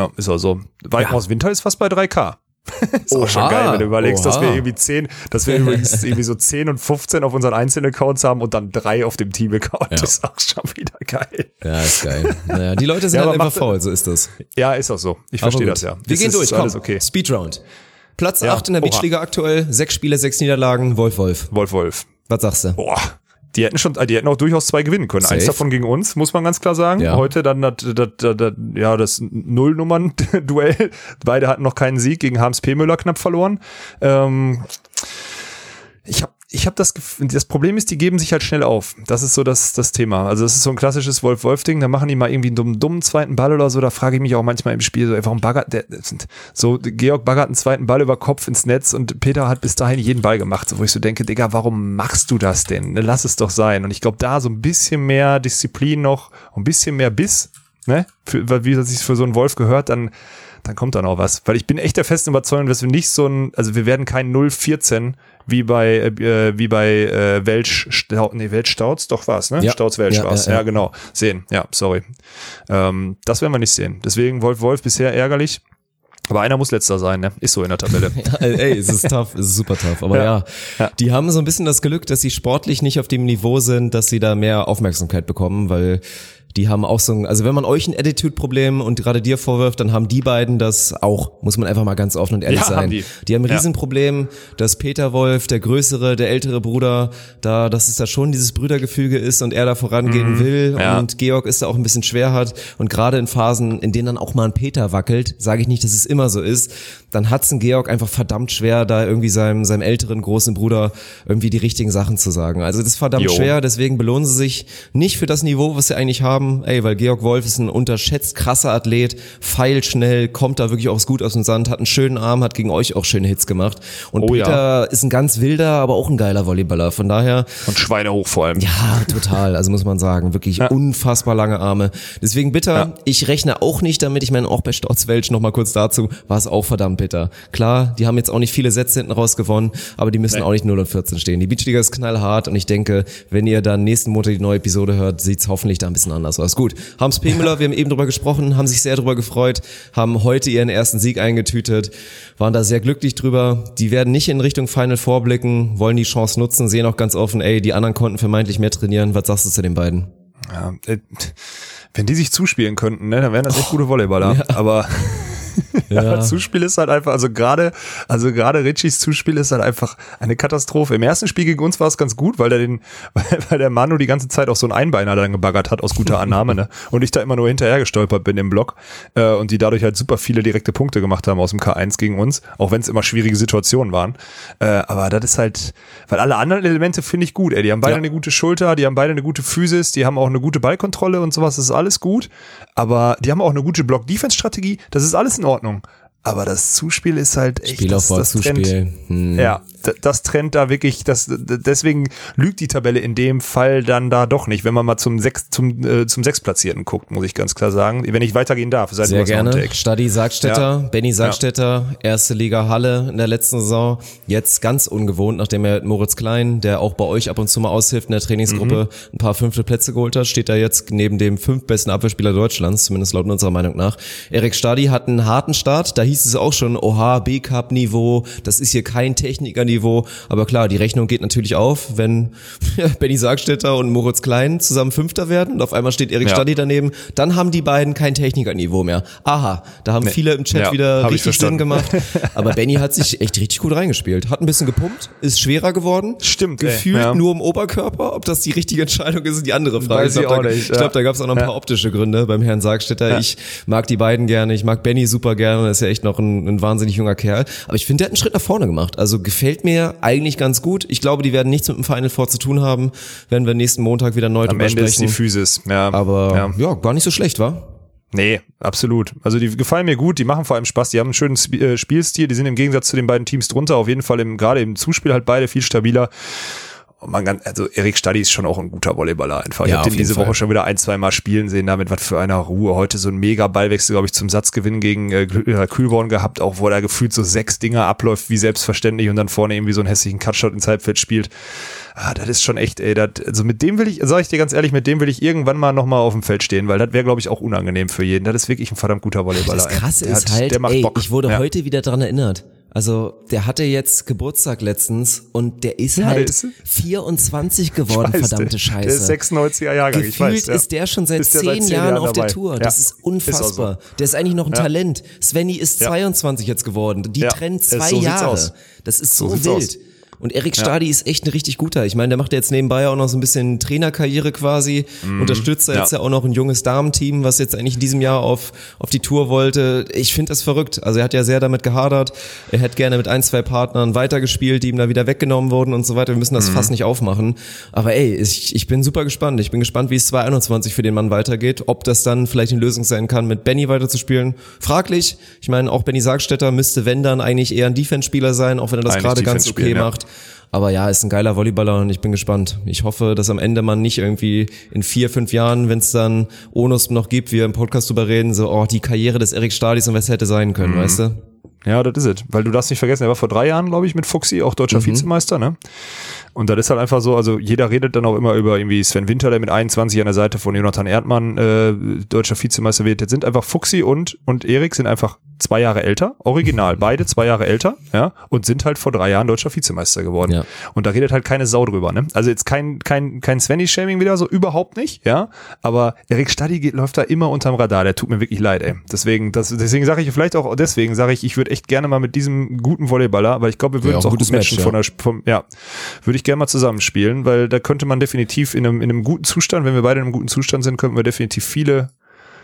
ja ist auch so. Weitmaus Winter ist fast bei 3K. (laughs) ist auch schon Oha, geil, wenn du überlegst, dass oha. wir irgendwie 10, dass wir übrigens (laughs) irgendwie so 10 und 15 auf unseren einzelnen Accounts haben und dann drei auf dem Team-Account. Das ist auch schon wieder geil. Ja, ist geil. naja, die Leute sind Ja, halt aber einfach macht- faul, so ist das. Ja, ist auch so. Ich verstehe das ja. Wir Das gehen durch, komm. Alles okay. Speedround. Platz Ja, 8 in der oha. Beachliga aktuell, sechs Spiele, sechs Niederlagen, Wolf Wolf. Wolf Wolf. Was sagst du? Boah. Die hätten schon, die hätten auch durchaus zwei gewinnen können. Safe. Eins davon gegen uns, muss man ganz klar sagen. Ja. Heute dann das, das, das, das, ja, das Nullnummern-Duell. (laughs) Beide hatten noch keinen Sieg gegen Harms P. Müller knapp verloren. Ähm, ich habe ich habe das Gefühl, das Problem ist, die geben sich halt schnell auf. Das ist so das, das Thema. Also das ist so ein klassisches Wolf-Wolf-Ding, da machen die mal irgendwie einen dummen, dummen zweiten Ball oder so, da frage ich mich auch manchmal im Spiel, so, ey, warum baggert der, so, Georg baggert einen zweiten Ball über Kopf ins Netz und Peter hat bis dahin jeden Ball gemacht, wo ich so denke, Digga, warum machst du das denn? Ne, lass es doch sein. Und ich glaube, da so ein bisschen mehr Disziplin noch, ein bisschen mehr Biss, ne, für, wie das sich für so einen Wolf gehört, dann, dann kommt da noch was. Weil ich bin echt der festen Überzeugung, dass wir nicht so ein, also wir werden kein 014 wie bei äh, wie bei äh, Welsch Stau, nee, Welsch Stauz, doch war's, ne? Ja. Stauz Welsch ja, war's. Ja, ja. ja, genau. Sehen. Ja, sorry. Ähm, das werden wir nicht sehen. Deswegen Wolf Wolf bisher ärgerlich. Aber einer muss letzter sein, ne? Ist so in der Tabelle. (laughs) ja, ey, es ist tough, es ist super tough. Aber ja, ja, die haben so ein bisschen das Glück, dass sie sportlich nicht auf dem Niveau sind, dass sie da mehr Aufmerksamkeit bekommen, weil die haben auch so ein, also wenn man euch ein Attitude-Problem und gerade dir vorwirft, dann haben die beiden das auch, muss man einfach mal ganz offen und ehrlich ja, sein. Haben die. die haben ein Riesenproblem, dass Peter Wolf, der größere, der ältere Bruder, da, dass es da schon dieses Brüdergefüge ist und er da vorangehen mhm. will ja. und Georg ist da auch ein bisschen schwer hat und gerade in Phasen, in denen dann auch mal ein Peter wackelt, sage ich nicht, dass es immer so ist, dann hat's ein Georg einfach verdammt schwer, da irgendwie seinem, seinem älteren großen Bruder irgendwie die richtigen Sachen zu sagen. Also das ist verdammt jo. schwer, deswegen belohnen sie sich nicht für das Niveau, was sie eigentlich haben, haben, ey, weil Georg Wolf ist ein unterschätzt krasser Athlet, feilschnell, kommt da wirklich auch gut aus dem Sand, hat einen schönen Arm, hat gegen euch auch schöne Hits gemacht. Und oh, Peter ja. ist ein ganz wilder, aber auch ein geiler Volleyballer. Von daher. Und Schweine hoch vor allem. Ja, total. Also muss man sagen, wirklich ja. unfassbar lange Arme. Deswegen bitter, ja. ich rechne auch nicht damit. Ich meine, auch bei Storzwelsch noch mal kurz dazu, war es auch verdammt bitter. Klar, die haben jetzt auch nicht viele Sätze hinten raus gewonnen, aber die müssen nee. auch nicht 0 und 14 stehen. Die Beachliga ist knallhart und ich denke, wenn ihr dann nächsten Montag die neue Episode hört, sieht's hoffentlich da ein bisschen anders aus. Gut, Hans P. Müller, wir haben eben drüber gesprochen, haben sich sehr drüber gefreut, haben heute ihren ersten Sieg eingetütet, waren da sehr glücklich drüber. Die werden nicht in Richtung Final vorblicken, wollen die Chance nutzen, sehen auch ganz offen, ey, die anderen konnten vermeintlich mehr trainieren. Was sagst du zu den beiden? Ja, äh, wenn die sich zuspielen könnten, ne, dann wären das echt gute Volleyballer. Ja. Aber (laughs) ja. Zuspiel ist halt einfach, also gerade, also gerade Richies Zuspiel ist halt einfach eine Katastrophe. Im ersten Spiel gegen uns war es ganz gut, weil der den, (laughs) weil der Manu die ganze Zeit auch so ein Einbeiner dann gebaggert hat aus guter Annahme, ne? Und ich da immer nur hinterher gestolpert bin im Block äh, und die dadurch halt super viele direkte Punkte gemacht haben aus dem K1 gegen uns, auch wenn es immer schwierige Situationen waren. Äh, aber das ist halt, weil alle anderen Elemente finde ich gut, ey. Die haben beide ja. eine gute Schulter, die haben beide eine gute Physis, die haben auch eine gute Ballkontrolle und sowas, das ist alles gut. Aber die haben auch eine gute Block-Defense-Strategie, das ist alles in Ordnung. Aber das Zuspiel ist halt echt Spielaufbau, das, das Zuspiel. Hm. Ja, das trennt da wirklich, das, deswegen lügt die Tabelle in dem Fall dann da doch nicht, wenn man mal zum sechs, zum, äh, zum Sechsplatzierten guckt, muss ich ganz klar sagen. Wenn ich weitergehen darf, seid Sehr gerne. Stadi Sargstetter, ja. Benny Sargstetter, ja. erste Liga Halle in der letzten Saison. Jetzt ganz ungewohnt, nachdem er Moritz Klein, der auch bei euch ab und zu mal aushilft in der Trainingsgruppe, mhm. ein paar fünfte Plätze geholt hat, steht da jetzt neben dem fünf besten Abwehrspieler Deutschlands, zumindest laut unserer Meinung nach. Erik Stadi hat einen harten Start, da hieß es auch schon, oha, B-Cup-Niveau, das ist hier kein Techniker-Niveau. Aber klar, die Rechnung geht natürlich auf, wenn (laughs) Benny Sargstetter und Moritz Klein zusammen Fünfter werden und auf einmal steht Erik ja. Stadi daneben, dann haben die beiden kein Techniker-Niveau mehr. Aha, da haben nee. viele im Chat ja, wieder richtig Sinn gemacht. Aber Benny hat sich echt richtig gut reingespielt. Hat ein bisschen gepumpt, ist schwerer geworden. Stimmt. Gefühlt ey, ja. nur im Oberkörper. Ob das die richtige Entscheidung ist, ist die andere Frage. Weiß ich glaube, da, glaub, da gab es auch noch ein paar optische Gründe beim Herrn Sargstetter. Ich mag die beiden gerne, ich mag Benny super gerne, ist ja echt noch ein ein, wahnsinnig junger Kerl. Aber ich finde, der hat einen Schritt nach vorne gemacht. Also gefällt mir eigentlich ganz gut. Ich glaube, die werden nichts mit dem Final Four zu tun haben, wenn wir nächsten Montag wieder neu Am drüber Ende sprechen. Ist die Physis, ja. Aber ja. ja, gar nicht so schlecht, war. Nee, absolut. Also die gefallen mir gut, die machen vor allem Spaß, die haben einen schönen äh, Spielstil, die sind im Gegensatz zu den beiden Teams drunter auf jeden Fall im, gerade im Zuspiel halt beide viel stabiler. Man kann, also Erik Stadi ist schon auch ein guter Volleyballer einfach. Ich ja, habe den diese Fall. Woche schon wieder ein, zwei Mal spielen sehen, damit was für einer Ruhe. Heute so ein mega Ballwechsel, glaube ich, zum Satzgewinn gegen äh, äh, Kühlborn gehabt, auch wo er gefühlt so sechs Dinger abläuft, wie selbstverständlich und dann vorne irgendwie so einen hässlichen Cutshot ins Halbfeld spielt. Ah, das ist schon echt, ey, das, also mit dem will ich, sag ich dir ganz ehrlich, mit dem will ich irgendwann mal nochmal auf dem Feld stehen, weil das wäre, glaube ich, auch unangenehm für jeden. Das ist wirklich ein verdammt guter Volleyballer. Das krasse ist hat, halt, der macht ey, Bock. ich wurde ja. heute wieder dran erinnert. Also der hatte jetzt Geburtstag letztens und der ist ja, halt ist 24 (laughs) geworden, weiß, verdammte Scheiße. Der ist 96er Jahrgang, Gefühlt ich weiß. Ja. ist der schon seit zehn, seit zehn Jahren, Jahren auf der Tour. Ja. Das ist unfassbar. Ist so. Der ist eigentlich noch ein Talent. Svenny ist 22 jetzt geworden. Die trennen zwei Jahre. Das ist so, so wild. Aus. Und Erik Stadi ja. ist echt ein richtig guter. Ich meine, der macht jetzt nebenbei auch noch so ein bisschen Trainerkarriere quasi, mhm. unterstützt ja. jetzt ja auch noch ein junges Damenteam, was jetzt eigentlich in diesem Jahr auf, auf die Tour wollte. Ich finde das verrückt. Also er hat ja sehr damit gehadert. Er hätte gerne mit ein, zwei Partnern weitergespielt, die ihm da wieder weggenommen wurden und so weiter. Wir müssen das mhm. fast nicht aufmachen. Aber ey, ich, ich bin super gespannt. Ich bin gespannt, wie es 2021 für den Mann weitergeht. Ob das dann vielleicht eine Lösung sein kann, mit Benny weiterzuspielen. Fraglich. Ich meine, auch Benny Sargstetter müsste, wenn dann, eigentlich eher ein Defense-Spieler sein, auch wenn er das gerade ganz okay ja. macht. Aber ja, ist ein geiler Volleyballer und ich bin gespannt. Ich hoffe, dass am Ende man nicht irgendwie in vier, fünf Jahren, wenn es dann Onus noch gibt, wir im Podcast drüber reden, so, oh, die Karriere des Erik Stadis und was hätte sein können, mhm. weißt du? Ja, das ist es. Weil du darfst nicht vergessen, er war vor drei Jahren, glaube ich, mit Fuxi, auch deutscher mhm. Vizemeister, ne? Und das ist halt einfach so, also jeder redet dann auch immer über irgendwie Sven Winter, der mit 21 an der Seite von Jonathan Erdmann äh, deutscher Vizemeister wird. Jetzt sind einfach Fuxi und, und Erik sind einfach zwei Jahre älter, original, (laughs) beide zwei Jahre älter, ja, und sind halt vor drei Jahren deutscher Vizemeister geworden. Ja. Und da redet halt keine Sau drüber, ne? Also jetzt kein, kein, kein Svenny-Shaming wieder, so überhaupt nicht, ja. Aber Erik Stadi geht, läuft da immer unterm Radar, der tut mir wirklich leid, ey. Deswegen, das, deswegen sage ich vielleicht auch, deswegen sage ich, ich würde echt gerne mal mit diesem guten Volleyballer, weil ich glaube, wir würden ja, uns auch gut matchen Match, von der, vom, ja, würde ich gerne mal zusammenspielen, weil da könnte man definitiv in einem, in einem guten Zustand, wenn wir beide in einem guten Zustand sind, könnten wir definitiv viele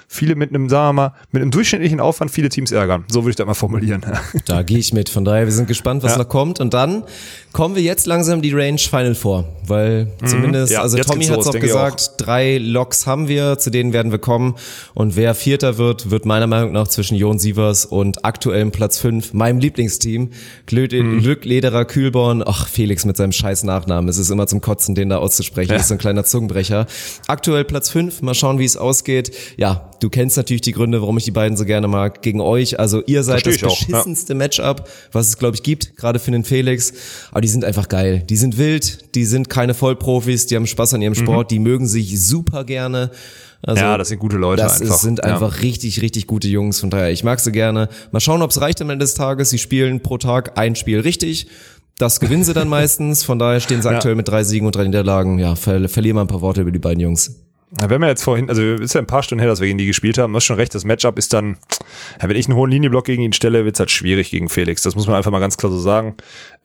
viele mit einem, sagen wir mal, mit einem durchschnittlichen Aufwand viele Teams ärgern. So würde ich das mal formulieren. (laughs) Da gehe ich mit. Von daher, wir sind gespannt, was ja. noch kommt. Und dann kommen wir jetzt langsam die Range Final vor, weil mhm. zumindest, ja, also Tommy hat es auch gesagt, auch. drei Loks haben wir, zu denen werden wir kommen. Und wer Vierter wird, wird meiner Meinung nach zwischen Jon Sievers und aktuellem Platz fünf, meinem Lieblingsteam, Glück, mhm. Lederer Kühlborn. Ach, Felix mit seinem scheiß Nachnamen. Es ist immer zum Kotzen, den da auszusprechen. Ja. Das ist so ein kleiner Zungenbrecher. Aktuell Platz fünf. Mal schauen, wie es ausgeht. Ja, du kennst natürlich die Gründe, warum ich die beiden so gerne mag. Gegen euch, also ihr seid Versteh das beschissenste ja. Matchup, was es glaube ich gibt, gerade für den Felix. Aber die sind einfach geil. Die sind wild, die sind keine Vollprofis, die haben Spaß an ihrem Sport, mhm. die mögen sich super gerne. Also, ja, das sind gute Leute das einfach. Das sind einfach ja. richtig, richtig gute Jungs. Von daher, ich mag sie gerne. Mal schauen, ob es reicht am Ende des Tages. Sie spielen pro Tag ein Spiel richtig. Das gewinnen sie dann (laughs) meistens. Von daher stehen sie aktuell ja. mit drei Siegen und drei Niederlagen. Ja, ver verlieren wir ein paar Worte über die beiden Jungs. Wenn wir jetzt vorhin, also ist ja ein paar Stunden her, dass wir gegen die gespielt haben, du hast schon recht, das Matchup ist dann, wenn ich einen hohen Linienblock gegen ihn stelle, wird's halt schwierig gegen Felix. Das muss man einfach mal ganz klar so sagen.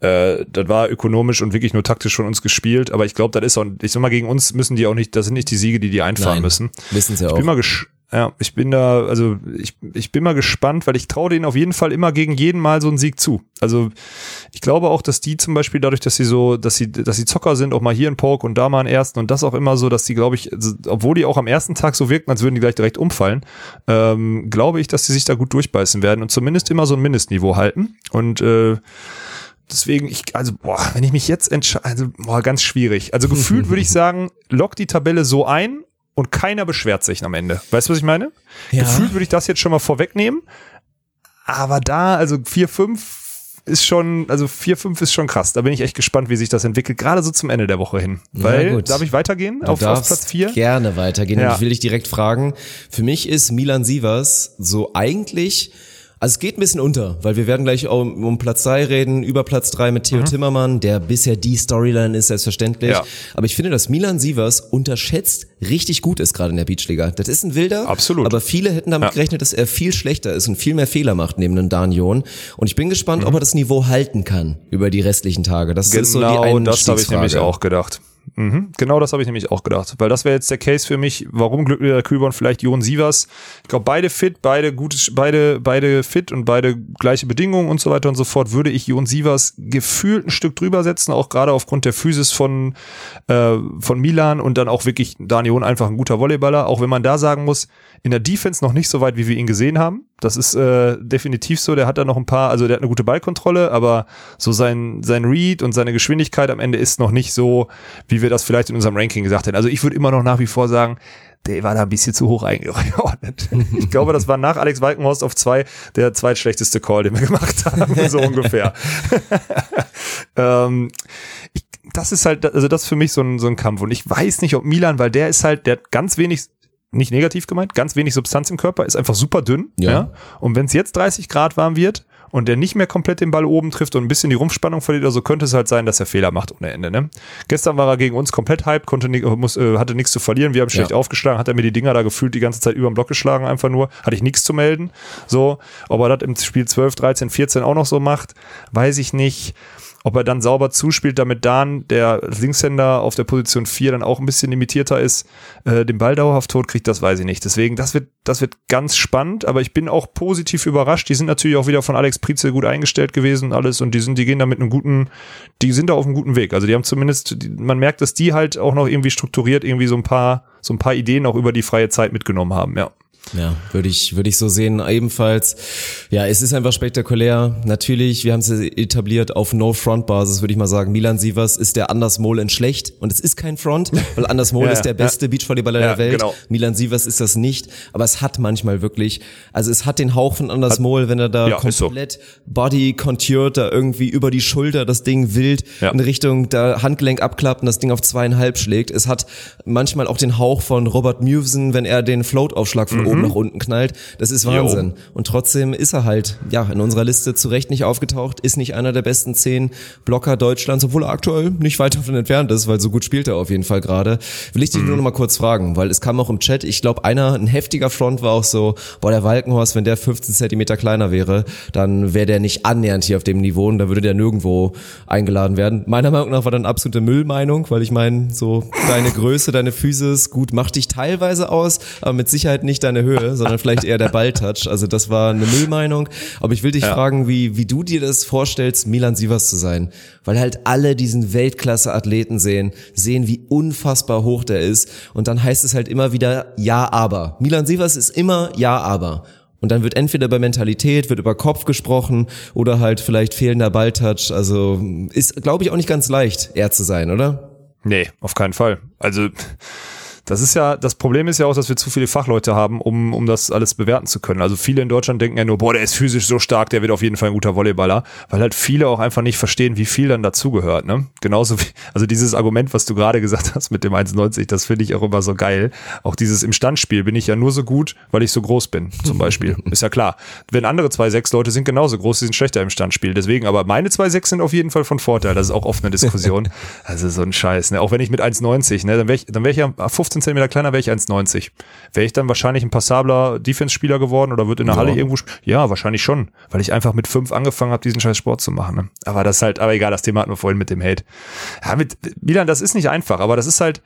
Äh, das war ökonomisch und wirklich nur taktisch von uns gespielt, aber ich glaube, das ist auch, ich sag mal, gegen uns müssen die auch nicht, das sind nicht die Siege, die die einfahren Nein, müssen. Wissen sie auch. Ich bin mal ja, ich bin da, also ich, ich bin mal gespannt, weil ich traue denen auf jeden Fall immer gegen jeden Mal so einen Sieg zu. Also ich glaube auch, dass die zum Beispiel dadurch, dass sie so, dass sie, dass sie Zocker sind, auch mal hier in Poke und da mal einen ersten und das auch immer so, dass die, glaube ich, also, obwohl die auch am ersten Tag so wirken, als würden die gleich direkt umfallen, ähm, glaube ich, dass die sich da gut durchbeißen werden und zumindest immer so ein Mindestniveau halten. Und äh, deswegen, ich, also, boah, wenn ich mich jetzt entscheide, also, boah, ganz schwierig. Also gefühlt (laughs) würde ich sagen, lock die Tabelle so ein und keiner beschwert sich am Ende. Weißt du, was ich meine? Ja. Gefühlt würde ich das jetzt schon mal vorwegnehmen. Aber da, also 4, 5 ist schon, also 4, 5 ist schon krass. Da bin ich echt gespannt, wie sich das entwickelt, gerade so zum Ende der Woche hin. Weil, darf ich weitergehen auf, auf, Platz 4? Gerne weitergehen. Ja. Und ich will dich direkt fragen. Für mich ist Milan Sievers so eigentlich also es geht ein bisschen unter, weil wir werden gleich auch um Platz drei reden, über Platz drei mit Theo mhm. Timmermann, der bisher die Storyline ist, selbstverständlich. Ja. Aber ich finde, dass Milan Sievers unterschätzt richtig gut ist gerade in der Beachliga. Das ist ein Wilder. Absolut. Aber viele hätten damit ja. gerechnet, dass er viel schlechter ist und viel mehr Fehler macht neben einem Danion. Und ich bin gespannt, mhm. ob er das Niveau halten kann über die restlichen Tage. Das genau, ist so die Genau, das habe ich nämlich auch gedacht. Mhm, genau das habe ich nämlich auch gedacht. Weil das wäre jetzt der Case für mich, warum glücklicher Kühlborn vielleicht Jon Sievers. Ich glaube, beide fit, beide gutes, beide, beide fit und beide gleiche Bedingungen und so weiter und so fort, würde ich Jon Sievers gefühlt ein Stück drüber setzen, auch gerade aufgrund der Physis von, äh, von Milan und dann auch wirklich Danion einfach ein guter Volleyballer, auch wenn man da sagen muss, in der Defense noch nicht so weit, wie wir ihn gesehen haben. Das ist äh, definitiv so. Der hat da noch ein paar, also der hat eine gute Ballkontrolle, aber so sein, sein Read und seine Geschwindigkeit am Ende ist noch nicht so, wie wir das vielleicht in unserem Ranking gesagt hätten. Also ich würde immer noch nach wie vor sagen, der war da ein bisschen zu hoch eingeordnet. (laughs) Ich glaube, das war nach Alex Walkenhorst auf zwei der zweitschlechteste Call, den wir gemacht haben, so (laughs) ungefähr. (laughs) ähm, ich, das ist halt, also das ist für mich so ein, so ein Kampf. Und ich weiß nicht, ob Milan, weil der ist halt, der hat ganz wenig nicht negativ gemeint, ganz wenig Substanz im Körper, ist einfach super dünn. Ja. ja? Und wenn es jetzt 30 Grad warm wird und der nicht mehr komplett den Ball oben trifft und ein bisschen die Rumpfspannung verliert, also könnte es halt sein, dass er Fehler macht ohne Ende. Ne? Gestern war er gegen uns komplett hype, konnte muss, äh, hatte nichts zu verlieren, wir haben schlecht ja. aufgeschlagen, hat er mir die Dinger da gefühlt die ganze Zeit über den Block geschlagen, einfach nur, hatte ich nichts zu melden. So, ob er das im Spiel 12, 13, 14 auch noch so macht, weiß ich nicht. Ob er dann sauber zuspielt, damit Dan, der Linkshänder auf der Position 4 dann auch ein bisschen limitierter ist, äh, den Ball dauerhaft tot kriegt, das weiß ich nicht. Deswegen, das wird, das wird ganz spannend, aber ich bin auch positiv überrascht. Die sind natürlich auch wieder von Alex Prize gut eingestellt gewesen und alles und die sind, die gehen da mit einem guten, die sind da auf einem guten Weg. Also die haben zumindest, man merkt, dass die halt auch noch irgendwie strukturiert irgendwie so ein paar, so ein paar Ideen auch über die freie Zeit mitgenommen haben, ja. Ja, würde ich, würde ich so sehen. Ebenfalls, ja, es ist einfach spektakulär. Natürlich, wir haben es etabliert auf No-Front-Basis, würde ich mal sagen. Milan Sievers ist der Anders Mol in schlecht und es ist kein Front, weil Anders Mol (laughs) ja, ist der beste ja. Beachvolleyballer ja, der Welt. Genau. Milan Sievers ist das nicht, aber es hat manchmal wirklich, also es hat den Hauch von Anders hat, Mol, wenn er da komplett so. Body contoured, da irgendwie über die Schulter das Ding wild in Richtung da Handgelenk abklappt und das Ding auf zweieinhalb schlägt. Es hat manchmal auch den Hauch von Robert Mewson, wenn er den Float-Aufschlag von mhm oben mhm. nach unten knallt. Das ist Wahnsinn. Jo. Und trotzdem ist er halt, ja, in unserer Liste zu Recht nicht aufgetaucht, ist nicht einer der besten zehn Blocker Deutschlands, obwohl er aktuell nicht weit davon entfernt ist, weil so gut spielt er auf jeden Fall gerade. Will ich dich mhm. nur noch mal kurz fragen, weil es kam auch im Chat, ich glaube, einer, ein heftiger Front war auch so, boah, der Walkenhorst, wenn der 15 Zentimeter kleiner wäre, dann wäre der nicht annähernd hier auf dem Niveau und da würde der nirgendwo eingeladen werden. Meiner Meinung nach war dann absolute Müllmeinung, weil ich meine, so deine Größe, deine Physis, gut, macht dich teilweise aus, aber mit Sicherheit nicht deine Höhe, sondern vielleicht eher der Balltouch. Also das war eine Müllmeinung. Aber ich will dich ja. fragen, wie, wie du dir das vorstellst, Milan Sievers zu sein. Weil halt alle diesen Weltklasse-Athleten sehen, sehen, wie unfassbar hoch der ist. Und dann heißt es halt immer wieder, ja, aber. Milan Sievers ist immer ja, aber. Und dann wird entweder über Mentalität, wird über Kopf gesprochen oder halt vielleicht fehlender Balltouch. Also ist, glaube ich, auch nicht ganz leicht, er zu sein, oder? Nee, auf keinen Fall. Also das ist ja, das Problem ist ja auch, dass wir zu viele Fachleute haben, um, um das alles bewerten zu können. Also viele in Deutschland denken ja nur, boah, der ist physisch so stark, der wird auf jeden Fall ein guter Volleyballer, weil halt viele auch einfach nicht verstehen, wie viel dann dazugehört, ne? Genauso wie, also dieses Argument, was du gerade gesagt hast mit dem 1,90, das finde ich auch immer so geil. Auch dieses im Standspiel bin ich ja nur so gut, weil ich so groß bin, zum Beispiel. (laughs) ist ja klar. Wenn andere 2,6 Leute sind genauso groß, die sind schlechter im Standspiel. Deswegen, aber meine 2,6 sind auf jeden Fall von Vorteil. Das ist auch oft eine Diskussion. (laughs) Also so ein Scheiß, ne? Auch wenn ich mit 1,90, ne, dann wäre ich, dann wäre ich ja 15 15 Zentimeter kleiner wäre ich 1,90. Wäre ich dann wahrscheinlich ein passabler Defense-Spieler geworden oder wird in der ja. Halle irgendwo, ja, wahrscheinlich schon, weil ich einfach mit fünf angefangen habe, diesen scheiß Sport zu machen. Ne? Aber das ist halt, aber egal, das Thema hatten wir vorhin mit dem Hate. Ja, mit Milan, das ist nicht einfach, aber das ist halt,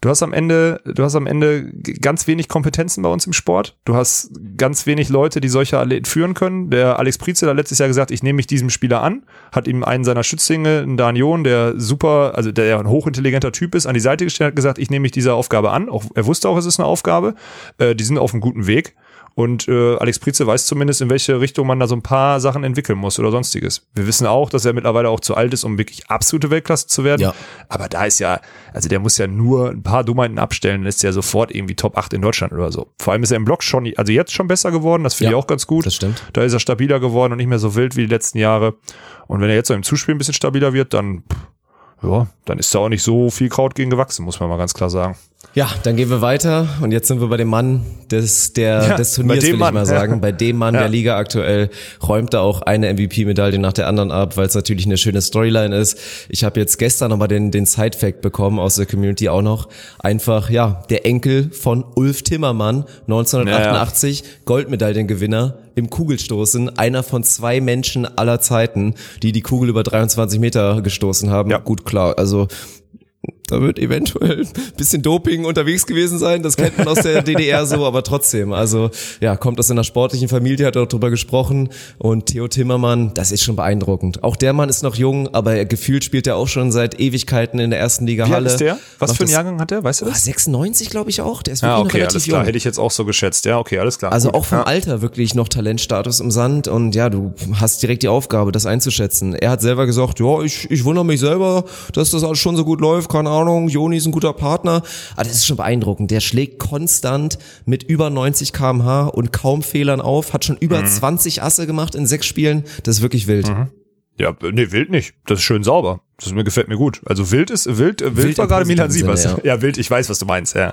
Du hast am Ende, du hast am Ende ganz wenig Kompetenzen bei uns im Sport. Du hast ganz wenig Leute, die solche Athleten führen können. Der Alex Prize hat letztes Jahr gesagt, ich nehme mich diesem Spieler an, hat ihm einen seiner Schützlinge, einen Danion, der super, also der ein hochintelligenter Typ ist, an die Seite gestellt, hat gesagt, ich nehme mich dieser Aufgabe an. Auch, er wusste auch, es ist eine Aufgabe. Äh, die sind auf einem guten Weg. Und äh, Alex Prize weiß zumindest, in welche Richtung man da so ein paar Sachen entwickeln muss oder sonstiges. Wir wissen auch, dass er mittlerweile auch zu alt ist, um wirklich absolute Weltklasse zu werden. Ja. Aber da ist ja, also der muss ja nur ein paar Dummheiten abstellen, dann ist ja sofort irgendwie Top 8 in Deutschland oder so. Vor allem ist er im Block schon, also jetzt schon besser geworden, das finde ja, ich auch ganz gut. Das stimmt. Da ist er stabiler geworden und nicht mehr so wild wie die letzten Jahre. Und wenn er jetzt so im Zuspiel ein bisschen stabiler wird, dann, ja, dann ist da auch nicht so viel Kraut gegen gewachsen, muss man mal ganz klar sagen. Ja, dann gehen wir weiter und jetzt sind wir bei dem Mann des, der, ja, des Turniers, will ich Mann, mal sagen. Ja. Bei dem Mann (laughs) ja. der Liga aktuell räumt er auch eine MVP-Medaille nach der anderen ab, weil es natürlich eine schöne Storyline ist. Ich habe jetzt gestern nochmal den, den Side-Fact bekommen aus der Community auch noch. Einfach, ja, der Enkel von Ulf Timmermann, 1988, Goldmedaillengewinner im Kugelstoßen, einer von zwei Menschen aller Zeiten, die die Kugel über 23 Meter gestoßen haben. Ja. Gut, klar, also da wird eventuell ein bisschen Doping unterwegs gewesen sein. Das kennt man aus der (laughs) DDR so, aber trotzdem. Also ja, kommt aus einer sportlichen Familie, hat darüber gesprochen. Und Theo Timmermann, das ist schon beeindruckend. Auch der Mann ist noch jung, aber gefühlt spielt er auch schon seit Ewigkeiten in der ersten Liga Halle. Wie ist der? Was für einen Jahrgang hat der? Weißt du das? 96, glaube ich auch. Der ist wirklich ah, okay, relativ alles klar. Jung. Hätte ich jetzt auch so geschätzt. Ja, okay, alles klar. Also Gut. auch vom ja. Alter wirklich noch Talentstatus im Sand. Und ja, du hast direkt die Aufgabe, das einzuschätzen. Er hat selber gesagt, ja, ich, ich wundere mich selber, dass das alles schon so gut läuft. Keine Ahnung, Joni ist ein guter Partner. Aber das ist schon beeindruckend. Der schlägt konstant mit über 90 kmh und kaum Fehlern auf, hat schon über mhm. 20 Asse gemacht in sechs Spielen. Das ist wirklich wild. Mhm. Ja, nee, wild nicht. Das ist schön sauber. Das mir gefällt mir gut. Also wild ist wild. Wild, wild war gerade Milan Siebers. Sinne, ja. ja. wild. Ich weiß, was du meinst. Ja.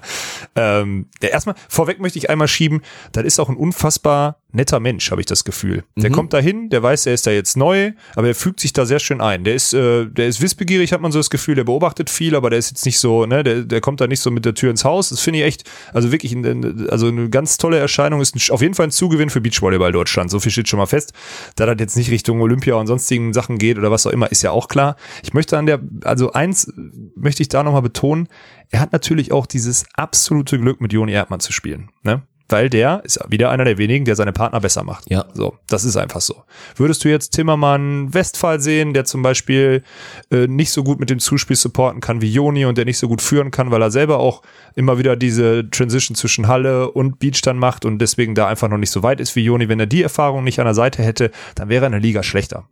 Ähm, ja. Erstmal vorweg möchte ich einmal schieben. Das ist auch ein unfassbar netter Mensch, habe ich das Gefühl. Der mhm. kommt da hin, der weiß, er ist da jetzt neu, aber er fügt sich da sehr schön ein. Der ist, äh, der ist wissbegierig, hat man so das Gefühl, der beobachtet viel, aber der ist jetzt nicht so, ne, der, der kommt da nicht so mit der Tür ins Haus. Das finde ich echt, also wirklich, ein, also eine ganz tolle Erscheinung, ist ein, auf jeden Fall ein Zugewinn für Beachvolleyball Deutschland. So viel steht schon mal fest. Da das jetzt nicht Richtung Olympia und sonstigen Sachen geht oder was auch immer, ist ja auch klar. Ich möchte an der, also eins möchte ich da nochmal betonen, er hat natürlich auch dieses absolute Glück, mit Joni Erdmann zu spielen. Ne? weil der ist wieder einer der wenigen, der seine Partner besser macht. Ja. So, das ist einfach so. Würdest du jetzt Timmermann Westphal sehen, der zum Beispiel äh, nicht so gut mit dem Zuspiel supporten kann wie Joni und der nicht so gut führen kann, weil er selber auch immer wieder diese Transition zwischen Halle und Beach dann macht und deswegen da einfach noch nicht so weit ist wie Joni. Wenn er die Erfahrung nicht an der Seite hätte, dann wäre er in der Liga schlechter.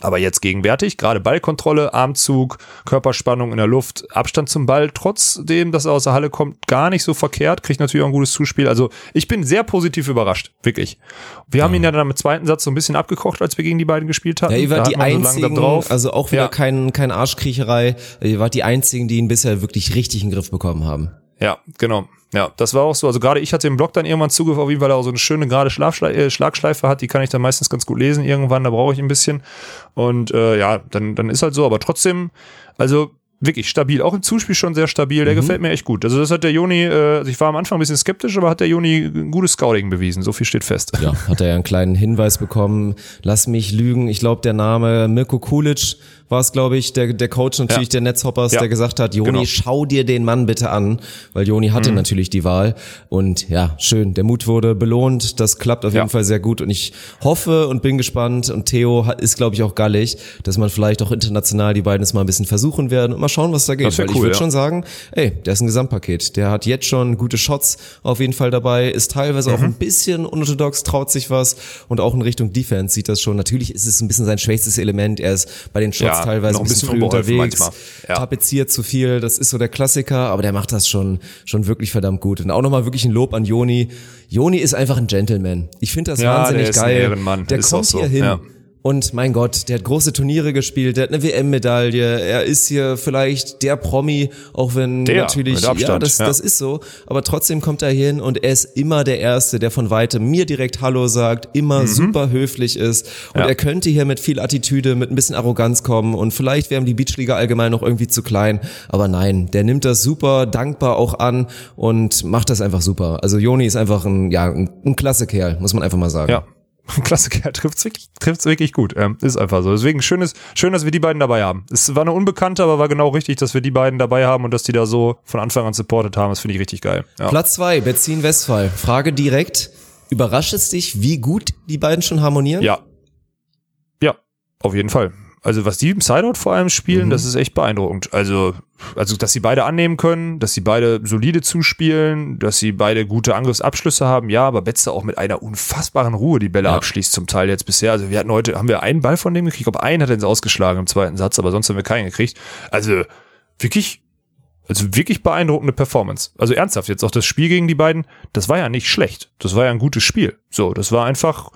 Aber jetzt gegenwärtig, gerade Ballkontrolle, Armzug, Körperspannung in der Luft, Abstand zum Ball, trotzdem, dass er aus der Halle kommt, gar nicht so verkehrt, kriegt natürlich auch ein gutes Zuspiel. Also ich bin sehr positiv überrascht, wirklich. Wir ja. haben ihn ja dann im zweiten Satz so ein bisschen abgekocht, als wir gegen die beiden gespielt hatten. Ja, ihr wart die einzigen, so also auch wieder ja. kein, kein Arschkriecherei, ihr wart die einzigen, die ihn bisher wirklich richtig in den Griff bekommen haben. Ja, genau. Ja, das war auch so. Also gerade ich hatte im Blog dann irgendwann Zugriff auf ihn, weil er auch so eine schöne gerade Schlafschle äh, Schlagschleife hat. Die kann ich dann meistens ganz gut lesen irgendwann. Da brauche ich ein bisschen. Und äh, ja, dann, dann ist halt so. Aber trotzdem, also wirklich stabil. Auch im Zuspiel schon sehr stabil. Der mhm. gefällt mir echt gut. Also das hat der Joni, äh, also ich war am Anfang ein bisschen skeptisch, aber hat der Joni ein gutes Scouting bewiesen. So viel steht fest. Ja, hat er ja einen kleinen Hinweis bekommen. Lass mich lügen. Ich glaube, der Name Mirko Kulic war es, glaube ich, der, der Coach natürlich ja. der Netzhoppers, ja. der gesagt hat, Joni, genau. schau dir den Mann bitte an, weil Joni hatte mhm. natürlich die Wahl. Und ja, schön, der Mut wurde belohnt, das klappt auf ja. jeden Fall sehr gut und ich hoffe und bin gespannt und Theo ist, glaube ich, auch gallig, dass man vielleicht auch international die beiden es mal ein bisschen versuchen werden und mal schauen, was da geht. Weil cool, ich würde schon sagen, ey, der ist ein Gesamtpaket. Der hat jetzt schon gute Shots auf jeden Fall dabei, ist teilweise mhm. auch ein bisschen unorthodox, traut sich was und auch in Richtung Defense sieht das schon. Natürlich ist es ein bisschen sein schwächstes Element. Er ist bei den Shots teilweise ein bisschen, früh unterwegs, ja. tapeziert zu viel, das ist so der Klassiker, aber der macht das schon, schon wirklich verdammt gut. Und auch nochmal wirklich ein Lob an Joni. Joni ist einfach ein Gentleman. Ich finde das ja, wahnsinnig der geil. Der kommt so. hier hin. Und mein Gott, der hat große Turniere gespielt, der hat eine WM-Medaille, er ist hier vielleicht der Promi, auch wenn der, natürlich, ja das, ja. das ist so, aber trotzdem kommt er hin und er ist immer der Erste, der von weitem mir direkt Hallo sagt, immer mhm. super höflich ist und ja. er könnte hier mit viel Attitüde, mit ein bisschen Arroganz kommen und vielleicht wäre ihm die Beachliga allgemein noch irgendwie zu klein, aber nein, der nimmt das super dankbar auch an und macht das einfach super. Also Joni ist einfach ein, ja, ein, ein klasse Kerl, muss man einfach mal sagen. Ja. (laughs) Klassiker trifft's wirklich, trifft's wirklich gut. Ähm, ist einfach so. Deswegen schön, ist, schön, dass wir die beiden dabei haben. Es war eine Unbekannte, aber war genau richtig, dass wir die beiden dabei haben und dass die da so von Anfang an supportet haben. Das finde ich richtig geil. Ja. Platz zwei, Benzin Westphal. Frage direkt. Überrascht es dich, wie gut die beiden schon harmonieren? Ja. Ja, auf jeden Fall also was die im Sideout vor allem spielen, mhm. das ist echt beeindruckend. Also, also, dass sie beide annehmen können, dass sie beide solide zuspielen, dass sie beide gute Angriffsabschlüsse haben, ja, aber Betze auch mit einer unfassbaren Ruhe die Bälle ja. abschließt zum Teil jetzt bisher. Also wir hatten heute, haben wir einen Ball von dem gekriegt? Ich glaube, einen hat er ins ausgeschlagen im zweiten Satz, aber sonst haben wir keinen gekriegt. Also wirklich, also wirklich beeindruckende Performance. Also ernsthaft, jetzt auch das Spiel gegen die beiden, das war ja nicht schlecht. Das war ja ein gutes Spiel. So, das war einfach,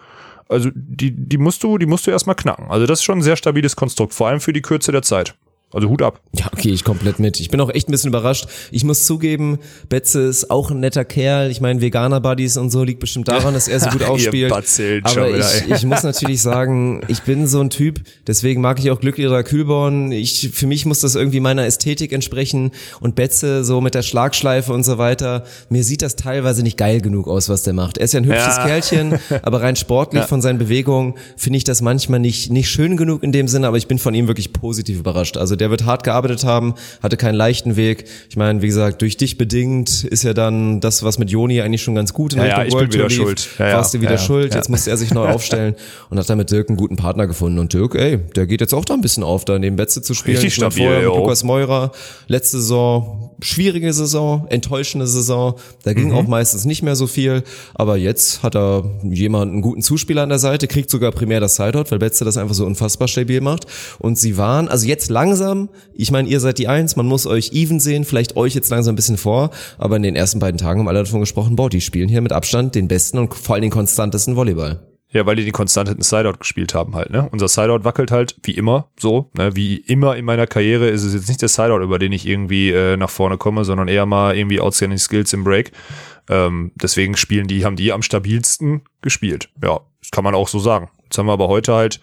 also die, die musst du, die musst du erstmal knacken. Also das ist schon ein sehr stabiles Konstrukt, vor allem für die Kürze der Zeit. Also Hut ab. Ja, okay, ich komplett mit. Ich bin auch echt ein bisschen überrascht. Ich muss zugeben, Betze ist auch ein netter Kerl. Ich meine, Veganer-Buddies und so liegt bestimmt daran, dass er so gut (laughs) aufspielt. Aber ich, ich muss natürlich sagen, ich bin so ein Typ, deswegen mag ich auch Glücklicher Kühlborn. Ich, für mich muss das irgendwie meiner Ästhetik entsprechen. Und Betze so mit der Schlagschleife und so weiter, mir sieht das teilweise nicht geil genug aus, was der macht. Er ist ja ein hübsches ja. Kerlchen, (laughs) aber rein sportlich ja. von seinen Bewegungen finde ich das manchmal nicht, nicht schön genug in dem Sinne, aber ich bin von ihm wirklich positiv überrascht. Also der wird hart gearbeitet haben, hatte keinen leichten Weg. Ich meine, wie gesagt, durch dich bedingt ist ja dann das, was mit Joni eigentlich schon ganz gut in ja, Richtung ja, ich World bin wieder lief. schuld. Ja, warst du wieder ja, schuld. Jetzt musste er sich neu (laughs) aufstellen und hat dann mit Dirk einen guten Partner gefunden. Und Dirk, ey, der geht jetzt auch da ein bisschen auf, da neben Betze zu spielen. Richtig stabil, vorher mit Lukas Meurer. Letzte Saison, schwierige Saison, enttäuschende Saison. Da ging mhm. auch meistens nicht mehr so viel. Aber jetzt hat er jemanden, einen guten Zuspieler an der Seite, kriegt sogar primär das Sideout, weil Betze das einfach so unfassbar stabil macht. Und sie waren, also jetzt langsam ich meine, ihr seid die Eins, man muss euch even sehen, vielleicht euch jetzt langsam ein bisschen vor, aber in den ersten beiden Tagen haben alle davon gesprochen, boah, die spielen hier mit Abstand den besten und vor allem den konstantesten Volleyball. Ja, weil die den konstant hinten Sideout gespielt haben halt, ne? Unser Sideout wackelt halt, wie immer, so, ne? Wie immer in meiner Karriere ist es jetzt nicht der Sideout, über den ich irgendwie äh, nach vorne komme, sondern eher mal irgendwie Outstanding Skills im Break. Ähm, deswegen spielen die, haben die am stabilsten gespielt. Ja, das kann man auch so sagen. Jetzt haben wir aber heute halt,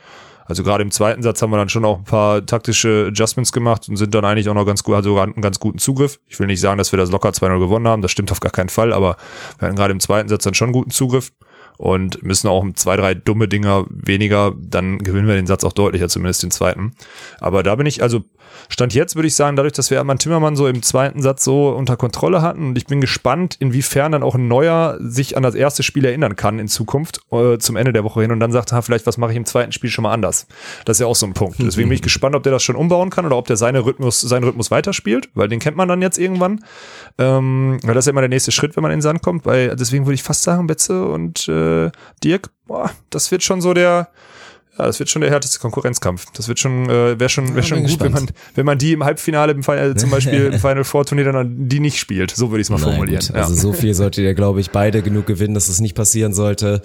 also gerade im zweiten Satz haben wir dann schon auch ein paar taktische Adjustments gemacht und sind dann eigentlich auch noch ganz gut, also einen ganz guten Zugriff. Ich will nicht sagen, dass wir das locker 2-0 gewonnen haben, das stimmt auf gar keinen Fall, aber wir hatten gerade im zweiten Satz dann schon guten Zugriff und müssen auch zwei, drei dumme Dinger weniger, dann gewinnen wir den Satz auch deutlicher, zumindest den zweiten. Aber da bin ich, also Stand jetzt würde ich sagen, dadurch, dass wir Hermann Timmermann so im zweiten Satz so unter Kontrolle hatten und ich bin gespannt, inwiefern dann auch ein Neuer sich an das erste Spiel erinnern kann in Zukunft äh, zum Ende der Woche hin und dann sagt, ha, vielleicht was mache ich im zweiten Spiel schon mal anders. Das ist ja auch so ein Punkt. Deswegen bin ich gespannt, ob der das schon umbauen kann oder ob der seine Rhythmus, seinen Rhythmus weiterspielt, weil den kennt man dann jetzt irgendwann. Ähm, weil das ist ja immer der nächste Schritt, wenn man in den Sand kommt. Weil, deswegen würde ich fast sagen, Betze und äh, Dirk, boah, das wird schon so der, ja, das wird schon der härteste Konkurrenzkampf. Das wird schon, äh, wäre schon, wär schon gut, wenn man, wenn man die im Halbfinale im Final, zum Beispiel im (laughs) Final Four Turnier dann die nicht spielt. So würde ich es mal Nein, formulieren. Gut. Also so viel solltet ihr, glaube ich, beide genug gewinnen, dass es nicht passieren sollte.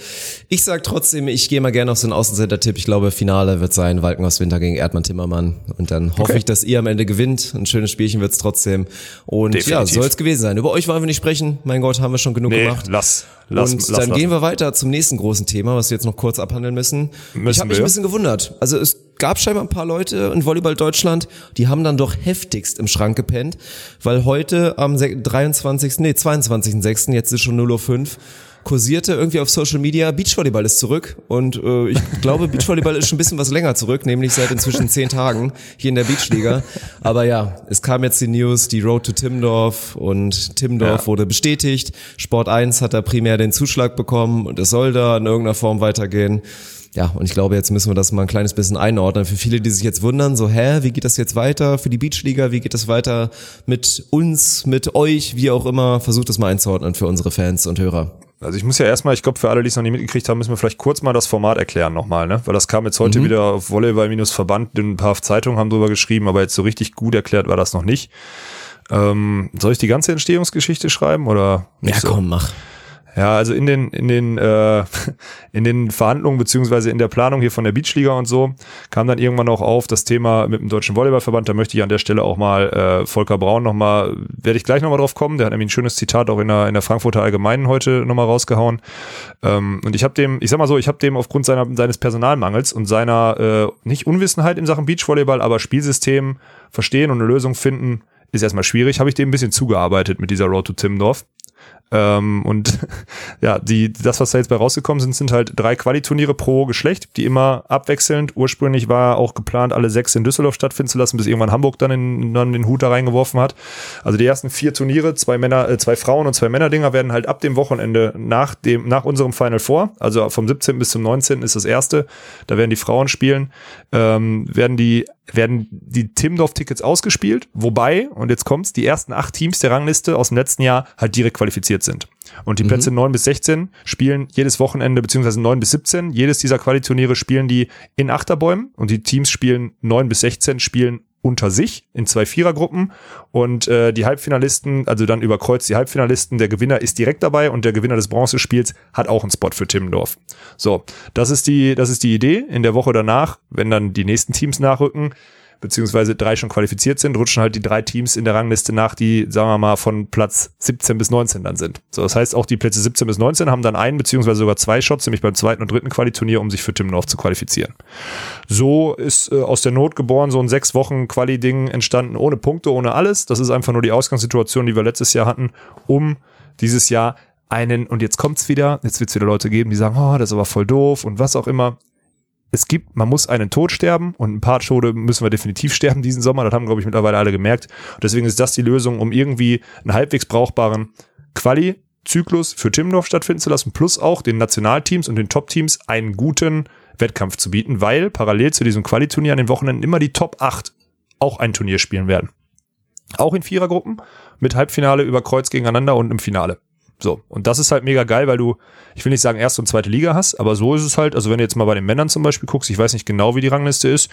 Ich sag trotzdem, ich gehe mal gerne auf so einen Außenseiter-Tipp. Ich glaube, Finale wird sein Walkenhaus Winter gegen Erdmann Timmermann. Und dann hoffe okay. ich, dass ihr am Ende gewinnt. Ein schönes Spielchen wird's trotzdem. Und Definitiv. ja, soll es gewesen sein. Über euch wollen wir nicht sprechen. Mein Gott, haben wir schon genug nee, gemacht. Lass. Lass, und lass, dann lass. gehen wir weiter zum nächsten großen Thema, was wir jetzt noch kurz abhandeln müssen. müssen ich habe mich ein bisschen gewundert. Also es gab scheinbar ein paar Leute in Volleyball Deutschland, die haben dann doch heftigst im Schrank gepennt, weil heute am 23. nee 22.06. jetzt ist schon 0.05 Uhr kursierte irgendwie auf Social Media, Beachvolleyball ist zurück und äh, ich glaube, Beachvolleyball ist schon ein bisschen was länger zurück, nämlich seit inzwischen zehn Tagen hier in der Beachliga. Aber ja, es kam jetzt die News, die Road to Timdorf und Timdorf ja. wurde bestätigt. Sport 1 hat da primär den Zuschlag bekommen und es soll da in irgendeiner Form weitergehen. Ja, und ich glaube, jetzt müssen wir das mal ein kleines bisschen einordnen. Für viele, die sich jetzt wundern, so, hä, wie geht das jetzt weiter für die Beachliga? Wie geht das weiter mit uns, mit euch, wie auch immer? Versucht das mal einzuordnen für unsere Fans und Hörer. Also ich muss ja erstmal, ich glaube, für alle, die es noch nicht mitgekriegt haben, müssen wir vielleicht kurz mal das Format erklären nochmal, ne? Weil das kam jetzt heute mhm. wieder auf Volleyball-Verband, ein paar Zeitungen haben drüber geschrieben, aber jetzt so richtig gut erklärt war das noch nicht. Ähm, soll ich die ganze Entstehungsgeschichte schreiben oder? Ja, so? komm, mach. Ja, also in den in den äh, (laughs) in den Verhandlungen beziehungsweise in der Planung hier von der Beachliga und so kam dann irgendwann auch auf das Thema mit dem deutschen Volleyballverband. Da möchte ich an der Stelle auch mal äh, Volker Braun noch mal werde ich gleich noch mal drauf kommen. Der hat nämlich ein schönes Zitat auch in der in der Frankfurter Allgemeinen heute noch mal rausgehauen. Ähm, und ich habe dem, ich sag mal so, ich habe dem aufgrund seiner seines Personalmangels und seiner äh, nicht Unwissenheit in Sachen Beachvolleyball, aber Spielsystem verstehen und eine Lösung finden ist erstmal schwierig, habe ich dem ein bisschen zugearbeitet mit dieser Road to Timmendorf. Ähm, und (laughs) ja, die, das, was da jetzt bei rausgekommen sind, sind halt drei Qualiturniere pro Geschlecht, die immer abwechselnd. Ursprünglich war auch geplant, alle sechs in Düsseldorf stattfinden zu lassen, bis irgendwann Hamburg dann, in, dann den Hut da reingeworfen hat. Also die ersten vier Turniere, zwei Männer, äh, zwei Frauen und zwei Männerdinger werden halt ab dem Wochenende nach dem, nach unserem Final Four, also vom 17. bis zum 19. ist das erste, da werden die Frauen spielen, ähm, werden die werden die Timdorf-Tickets ausgespielt, wobei, und jetzt kommt's, die ersten acht Teams der Rangliste aus dem letzten Jahr halt direkt qualifiziert sind. Und die Plätze mhm. 9 bis 16 spielen jedes Wochenende, beziehungsweise 9 bis 17, jedes dieser Qualiturniere spielen die in Achterbäumen und die Teams spielen 9 bis 16, spielen unter sich in zwei Vierergruppen und äh, die Halbfinalisten, also dann überkreuzt die Halbfinalisten, der Gewinner ist direkt dabei und der Gewinner des Bronzespiels hat auch einen Spot für Timmendorf. So, das ist die, das ist die Idee. In der Woche danach, wenn dann die nächsten Teams nachrücken, beziehungsweise drei schon qualifiziert sind, rutschen halt die drei Teams in der Rangliste nach, die, sagen wir mal, von Platz 17 bis 19 dann sind. So, das heißt, auch die Plätze 17 bis 19 haben dann einen, beziehungsweise sogar zwei Shots, nämlich beim zweiten und dritten Qualiturnier, um sich für Timmendorf zu qualifizieren. So ist äh, aus der Not geboren so ein sechs Wochen Quali-Ding entstanden, ohne Punkte, ohne alles. Das ist einfach nur die Ausgangssituation, die wir letztes Jahr hatten, um dieses Jahr einen, und jetzt kommt's wieder, jetzt wird's wieder Leute geben, die sagen, oh, das ist aber voll doof und was auch immer es gibt, man muss einen Tod sterben und ein paar Tode müssen wir definitiv (laughs) sterben diesen Sommer. Das haben, glaube ich, mittlerweile alle gemerkt. Und deswegen ist das die Lösung, um irgendwie einen halbwegs brauchbaren Quali-Zyklus für Timmendorf stattfinden zu lassen, plus auch den Nationalteams und den Top-Teams einen guten Wettkampf zu bieten, weil parallel zu diesem Quali-Turnier an den Wochenenden immer die Top 8 auch ein Turnier spielen werden. Auch in Vierergruppen mit Halbfinale über Kreuz gegeneinander und im Finale. So. Und das ist halt mega geil, weil du, ich will nicht sagen erste und zweite Liga hast, aber so ist es halt, also wenn du jetzt mal bei den Männern zum Beispiel guckst, ich weiß nicht genau, wie die Rangliste ist,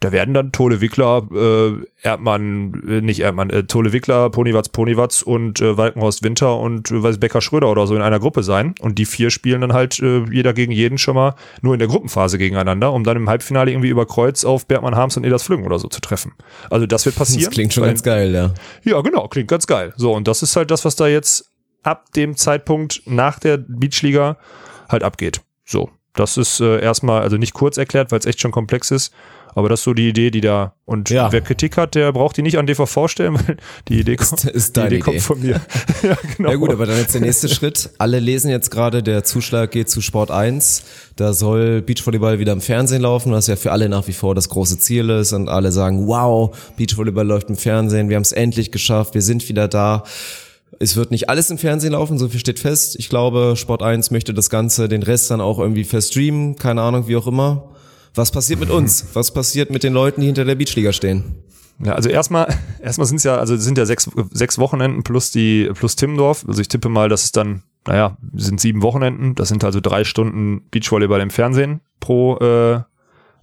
da werden dann Tole Wickler, äh, Erdmann, äh, nicht Erdmann, äh, Tole Wickler, Ponywatz, Ponywatz und äh, Walkenhorst Winter und äh, weiß Becker Schröder oder so in einer Gruppe sein. Und die vier spielen dann halt äh, jeder gegen jeden schon mal nur in der Gruppenphase gegeneinander, um dann im Halbfinale irgendwie über Kreuz auf Bergmann Harms und Elas Flügen oder so zu treffen. Also das wird (laughs) passieren. Das klingt schon ganz geil, ja. Ja, genau, klingt ganz geil. So, und das ist halt das, was da jetzt ab dem Zeitpunkt nach der Beachliga halt abgeht. So, das ist äh, erstmal, also nicht kurz erklärt, weil es echt schon komplex ist, aber das ist so die Idee, die da. Und ja. wer Kritik hat, der braucht die nicht an DV vorstellen, (laughs) weil die Idee kommt, ist, deine die Idee, kommt von mir. (laughs) ja, genau. Ja gut, aber dann jetzt der nächste Schritt. Alle lesen jetzt gerade, der Zuschlag geht zu Sport 1. Da soll Beachvolleyball wieder im Fernsehen laufen, was ja für alle nach wie vor das große Ziel ist. Und alle sagen, wow, Beachvolleyball läuft im Fernsehen, wir haben es endlich geschafft, wir sind wieder da. Es wird nicht alles im Fernsehen laufen, so viel steht fest. Ich glaube, Sport 1 möchte das Ganze, den Rest dann auch irgendwie verstreamen, keine Ahnung, wie auch immer. Was passiert mit uns? Was passiert mit den Leuten, die hinter der Beachliga stehen? Ja, also erstmal, (laughs) erstmal sind es ja, also sind ja sechs, sechs Wochenenden plus die, plus Timmendorf. Also ich tippe mal, dass es dann, naja, sind sieben Wochenenden. Das sind also drei Stunden Beachvolleyball im Fernsehen pro, äh,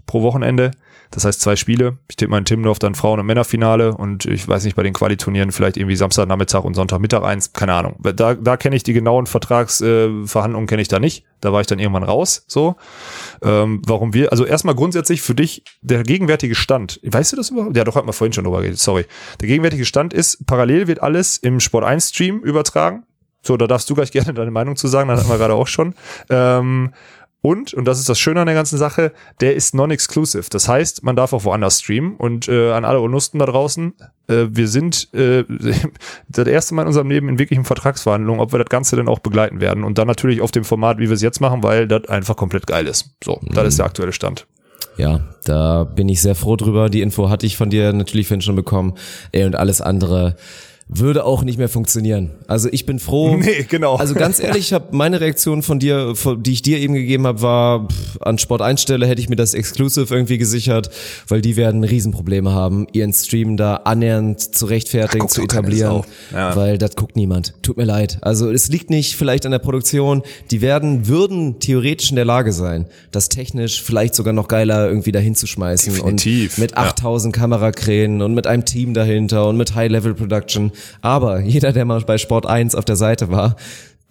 pro Wochenende. Das heißt zwei Spiele. Ich tippe mal in Timmendorf dann Frauen- und Männerfinale und ich weiß nicht, bei den Qualiturnieren vielleicht irgendwie Samstagnachmittag und Sonntagmittag eins. Keine Ahnung. Da, da kenne ich die genauen Vertragsverhandlungen äh, kenne ich da nicht. Da war ich dann irgendwann raus. So. Ähm, warum wir, also erstmal grundsätzlich für dich der gegenwärtige Stand. Weißt du das überhaupt? Ja, doch, hat man vorhin schon drüber geredet. Sorry. Der gegenwärtige Stand ist, parallel wird alles im Sport 1 Stream übertragen. So, da darfst du gleich (laughs) gerne deine Meinung zu sagen, das hatten wir gerade auch schon. Ähm, und, und das ist das Schöne an der ganzen Sache, der ist non-exclusive. Das heißt, man darf auch woanders streamen. Und äh, an alle Onusten da draußen, äh, wir sind äh, (laughs) das erste Mal in unserem Leben in wirklichen Vertragsverhandlungen, ob wir das Ganze denn auch begleiten werden. Und dann natürlich auf dem Format, wie wir es jetzt machen, weil das einfach komplett geil ist. So, mhm. das ist der aktuelle Stand. Ja, da bin ich sehr froh drüber. Die Info hatte ich von dir natürlich schon bekommen. Ey, und alles andere würde auch nicht mehr funktionieren. Also ich bin froh. (laughs) Nee, genau. Also ganz ehrlich, ich habe meine Reaktion von dir, die ich dir eben gegeben habe, war pff, an Sport 1 Stelle hätte ich mir das Exclusive irgendwie gesichert, weil die werden Riesenprobleme haben, ihren Stream da annähernd zu rechtfertigen, Ach, zu etablieren, ja. weil das guckt niemand. Tut mir leid. Also es liegt nicht vielleicht an der Produktion. Die werden würden theoretisch in der Lage sein, das technisch vielleicht sogar noch geiler irgendwie dahin zu schmeißen Definitiv. und mit 8000 ja. Kamerakränen und mit einem Team dahinter und mit High Level Production aber jeder, der mal bei Sport 1 auf der Seite war,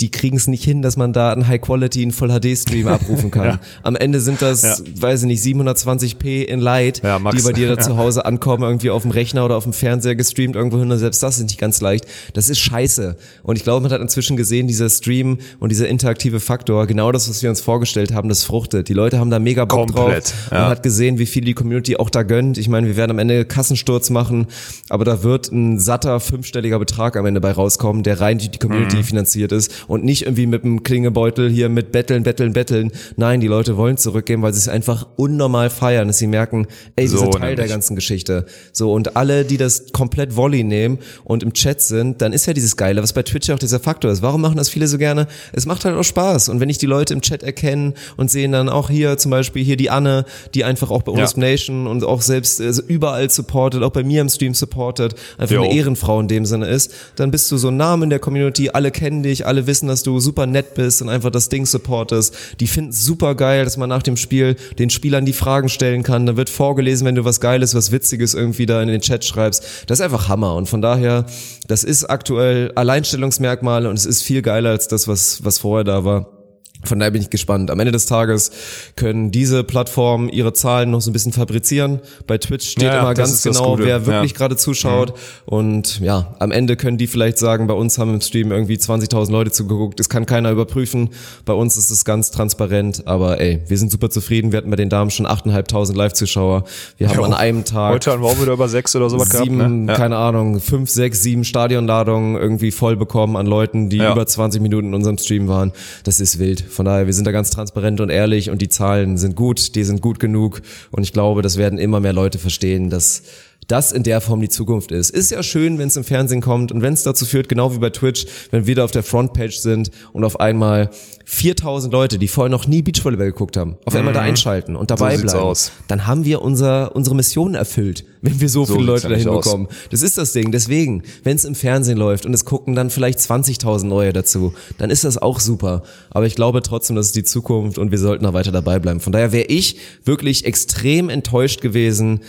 die kriegen es nicht hin, dass man da einen High Quality, einen Full HD Stream (laughs) abrufen kann. ja. Am Ende sind das, ja. weiß ich nicht, 720p in Light, ja, die bei dir da (laughs) zu Hause ankommen, irgendwie auf dem Rechner oder auf dem Fernseher gestreamt irgendwo hin und selbst das ist nicht ganz leicht. Das ist scheiße. Und ich glaube, man hat inzwischen gesehen, dieser Stream und dieser interaktive Faktor, genau das, was wir uns vorgestellt haben, das fruchtet. Die Leute haben da mega Bock Komplett, drauf. Man hat gesehen, wie viel die Community auch da gönnt. Ich meine, wir werden am Ende Kassensturz machen, aber da wird ein satter fünfstelliger Betrag am Ende bei rauskommen, der rein durch die Community mhm. finanziert ist und nicht irgendwie mit dem Klingebeutel hier mit Betteln, Betteln, Betteln. Nein, die Leute wollen zurückgehen, weil sie es einfach unnormal feiern, dass sie merken, ey, wir so, sind Teil nämlich. der ganzen Geschichte. So, und alle, die das komplett Volley nehmen und im Chat sind, dann ist ja dieses Geile, was bei Twitch auch dieser Faktor ist. Warum machen das viele so gerne? Es macht halt auch Spaß. Und wenn ich die Leute im Chat erkennen und sehen dann auch hier zum Beispiel hier die Anne, die einfach auch bei uns ja. Nation und auch selbst also überall supportet, auch bei mir im Stream supportet, einfach jo. eine Ehrenfrau in dem Sinne ist, dann bist du so ein Name in der Community, alle kennen dich, alle wissen, wissen, dass du super nett bist und einfach das Ding supportest. Die finden super geil, dass man nach dem Spiel den Spielern die Fragen stellen kann. Da wird vorgelesen, wenn du was Geiles, was Witziges irgendwie da in den Chat schreibst. Das ist einfach Hammer. Und von daher, das ist aktuell Alleinstellungsmerkmale und es ist viel geiler als das, was, was vorher da war. Von daher bin ich gespannt. Am Ende des Tages können diese Plattformen ihre Zahlen noch so ein bisschen fabrizieren. Bei Twitch steht ja, immer ganz genau, wer wirklich ja. gerade zuschaut. Mhm. Und ja, am Ende können die vielleicht sagen, bei uns haben im Stream irgendwie 20.000 Leute zugeguckt. Das kann keiner überprüfen. Bei uns ist es ganz transparent. Aber ey, wir sind super zufrieden. Wir hatten bei den Damen schon 8.500 Live-Zuschauer. Wir haben jo. an einem Tag heute haben wir auch wieder über sechs oder sowas sieben, gehabt. Ne? Ja. Keine Ahnung, fünf, sechs, sieben Stadionladungen irgendwie voll bekommen an Leuten, die über 20 Minuten in unserem Stream waren. Das ist wild. Von daher, wir sind da ganz transparent und ehrlich und die Zahlen sind gut, die sind gut genug. Und ich glaube, das werden immer mehr Leute verstehen, dass das in der Form die Zukunft ist. Ist ja schön, wenn es im Fernsehen kommt und wenn es dazu führt, genau wie bei Twitch, wenn wir da auf der Frontpage sind und auf einmal 4000 Leute, die vorher noch nie Beachvolleyball geguckt haben, auf einmal mhm. da einschalten und dabei so bleiben, aus. dann haben wir unser, unsere Mission erfüllt, wenn wir so, so viele Leute dahin bekommen. Das ist das Ding. Deswegen, wenn es im Fernsehen läuft und es gucken dann vielleicht 20.000 neue dazu, dann ist das auch super. Aber ich glaube trotzdem, das ist die Zukunft und wir sollten da weiter dabei bleiben. Von daher wäre ich wirklich extrem enttäuscht gewesen,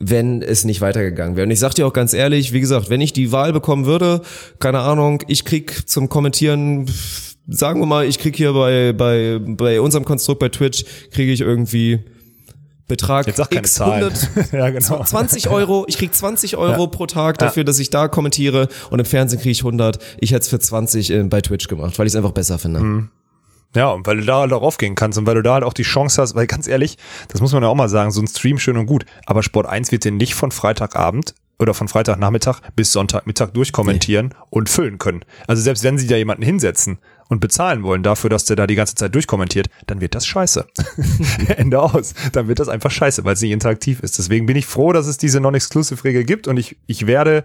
wenn es nicht weitergegangen wäre. Und ich sag dir auch ganz ehrlich, wie gesagt, wenn ich die Wahl bekommen würde, keine Ahnung, ich krieg zum Kommentieren sagen wir mal, ich krieg hier bei, bei, bei unserem Konstrukt bei Twitch, kriege ich irgendwie Betrag Jetzt sag keine X 100, (laughs) ja, genau. 20 Euro, ich krieg 20 Euro ja. pro Tag dafür, ja. dass ich da kommentiere und im Fernsehen kriege ich 100. Ich hätte es für 20 äh, bei Twitch gemacht, weil ich es einfach besser finde. Mhm. Ja, und weil du da halt auch aufgehen kannst und weil du da halt auch die Chance hast, weil ganz ehrlich, das muss man ja auch mal sagen, so ein Stream schön und gut, aber Sport 1 wird dir nicht von Freitagabend oder von Freitagnachmittag bis Sonntagmittag durchkommentieren nee. und füllen können. Also selbst wenn sie da jemanden hinsetzen, und bezahlen wollen dafür, dass der da die ganze Zeit durchkommentiert, dann wird das scheiße. (laughs) Ende aus. Dann wird das einfach scheiße, weil es nicht interaktiv ist. Deswegen bin ich froh, dass es diese Non-Exclusive-Regel gibt und ich, ich werde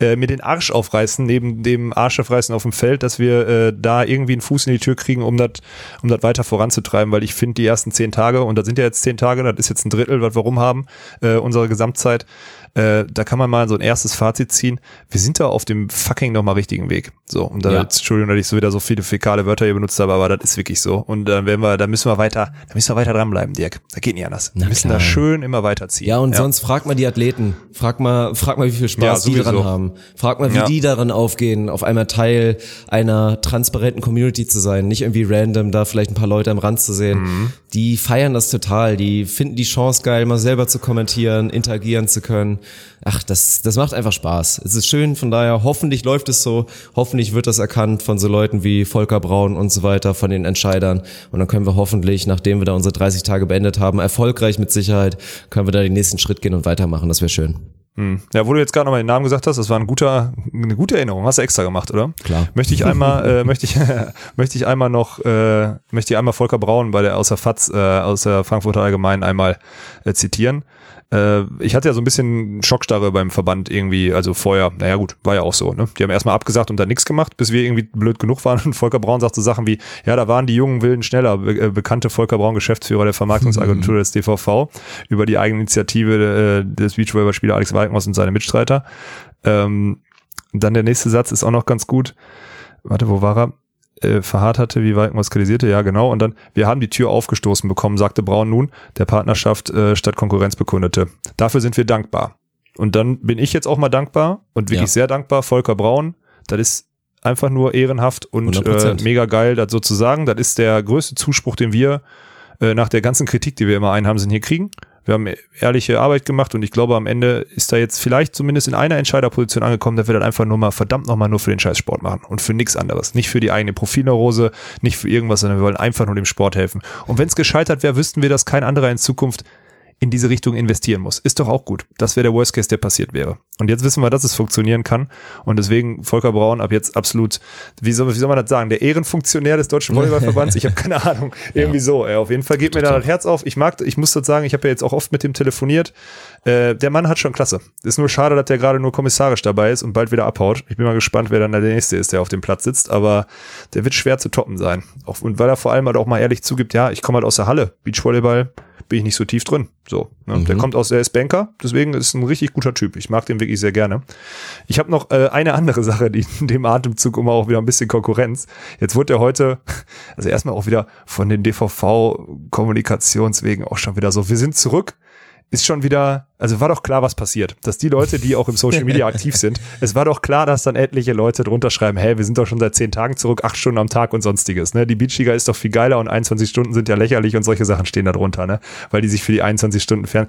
äh, mir den Arsch aufreißen, neben dem Arsch aufreißen auf dem Feld, dass wir äh, da irgendwie einen Fuß in die Tür kriegen, um das um das weiter voranzutreiben, weil ich finde, die ersten zehn Tage, und das sind ja jetzt zehn Tage, das ist jetzt ein Drittel, was wir rum haben, äh, unsere Gesamtzeit, äh, da kann man mal so ein erstes Fazit ziehen. Wir sind da auf dem fucking nochmal richtigen Weg. So, und da, ja. jetzt, Entschuldigung, dass ich so wieder so viele fäkale Wörter hier benutzt habe, aber das ist wirklich so. Und dann werden wir, da müssen wir weiter, da müssen wir weiter dranbleiben, Dirk. Da geht nicht anders. Wir müssen da schön immer weiterziehen. Ja, und ja. sonst frag mal die Athleten. Frag mal, frag mal, wie viel Spaß ja, die dran haben. Frag mal, wie die daran aufgehen, auf einmal Teil einer transparenten Community zu sein. Nicht irgendwie random da vielleicht ein paar Leute am Rand zu sehen. Mhm. Die feiern das total. Die finden die Chance geil, mal selber zu kommentieren, interagieren zu können ach, das, das macht einfach Spaß. Es ist schön, von daher hoffentlich läuft es so, hoffentlich wird das erkannt von so Leuten wie Volker Braun und so weiter, von den Entscheidern. Und dann können wir hoffentlich, nachdem wir da unsere 30 Tage beendet haben, erfolgreich mit Sicherheit, können wir da den nächsten Schritt gehen und weitermachen. Das wäre schön. Hm. Ja, wo du jetzt gerade nochmal den Namen gesagt hast, das war ein guter, eine gute Erinnerung. Hast du extra gemacht, oder? Klar. Möchte ich einmal, äh, (laughs) möchte ich, (laughs) möchte ich einmal noch, äh, möchte ich einmal Volker Braun bei der aus der FAZ, äh, aus der Frankfurter Allgemeinen einmal äh, zitieren. Äh, ich hatte ja so ein bisschen Schockstarre beim Verband irgendwie, also vorher, naja gut, war ja auch so, ne? Die haben erstmal abgesagt und dann nichts gemacht, bis wir irgendwie blöd genug waren und Volker Braun sagte Sachen wie, ja, da waren die jungen Wilden schneller, be äh, bekannte Volker Braun, Geschäftsführer der Vermarktungsagentur mhm. (laughs) des DVV, über die Eigeninitiative äh, des Beachvolleyballspieler Alex Weigmos und seine Mitstreiter. Ähm, dann der nächste Satz ist auch noch ganz gut. Warte, wo war er? Äh, verharrt hatte, wie Walkenhaus kritisierte, ja genau. Und dann, wir haben die Tür aufgestoßen bekommen, sagte Braun nun, der Partnerschaft äh, statt Konkurrenz bekundete. Dafür sind wir dankbar. Und dann bin ich jetzt auch mal dankbar und wirklich ja. sehr dankbar, Volker Braun. Das ist einfach nur ehrenhaft und äh, mega geil, das sozusagen. Das ist der größte Zuspruch, den wir äh, nach der ganzen Kritik, die wir immer einhaben, sind hier kriegen. Wir haben ehrliche Arbeit gemacht und ich glaube, am Ende ist da jetzt vielleicht zumindest in einer Entscheiderposition angekommen, dass wir dann einfach nur mal verdammt nochmal nur für den Scheißsport machen und für nichts anderes. Nicht für die eigene Profilneurose, nicht für irgendwas, sondern wir wollen einfach nur dem Sport helfen. Und wenn es gescheitert wäre, wüssten wir, dass kein anderer in Zukunft in diese Richtung investieren muss. Ist doch auch gut. Das wäre der Worst Case, der passiert wäre. Und jetzt wissen wir, dass es funktionieren kann. Und deswegen Volker Braun ab jetzt absolut, wie soll, wie soll man das sagen, der Ehrenfunktionär des Deutschen Volleyballverbands. Ich habe keine Ahnung. (laughs) Irgendwie ja. so. Ey, auf jeden Fall geht mir da das Herz auf. Ich mag, ich muss das sagen, ich habe ja jetzt auch oft mit dem telefoniert. Äh, der Mann hat schon klasse. Ist nur schade, dass der gerade nur kommissarisch dabei ist und bald wieder abhaut. Ich bin mal gespannt, wer dann der nächste ist, der auf dem Platz sitzt. Aber der wird schwer zu toppen sein. Auch, und weil er vor allem halt auch mal ehrlich zugibt, ja, ich komme halt aus der Halle. Beachvolleyball bin ich nicht so tief drin. So, ne? mhm. der kommt aus, der ist Banker, deswegen ist ein richtig guter Typ. Ich mag den wirklich sehr gerne. Ich habe noch äh, eine andere Sache, die in (laughs) dem Atemzug immer auch wieder ein bisschen Konkurrenz. Jetzt wurde er heute, (laughs) also erstmal auch wieder von den DVV-Kommunikationswegen auch schon wieder so, wir sind zurück ist schon wieder, also war doch klar, was passiert. Dass die Leute, die auch im Social Media (laughs) aktiv sind, es war doch klar, dass dann etliche Leute drunter schreiben, hey, wir sind doch schon seit zehn Tagen zurück, acht Stunden am Tag und sonstiges. Ne? Die Beachliga ist doch viel geiler und 21 Stunden sind ja lächerlich und solche Sachen stehen da drunter, ne? weil die sich für die 21 Stunden fern.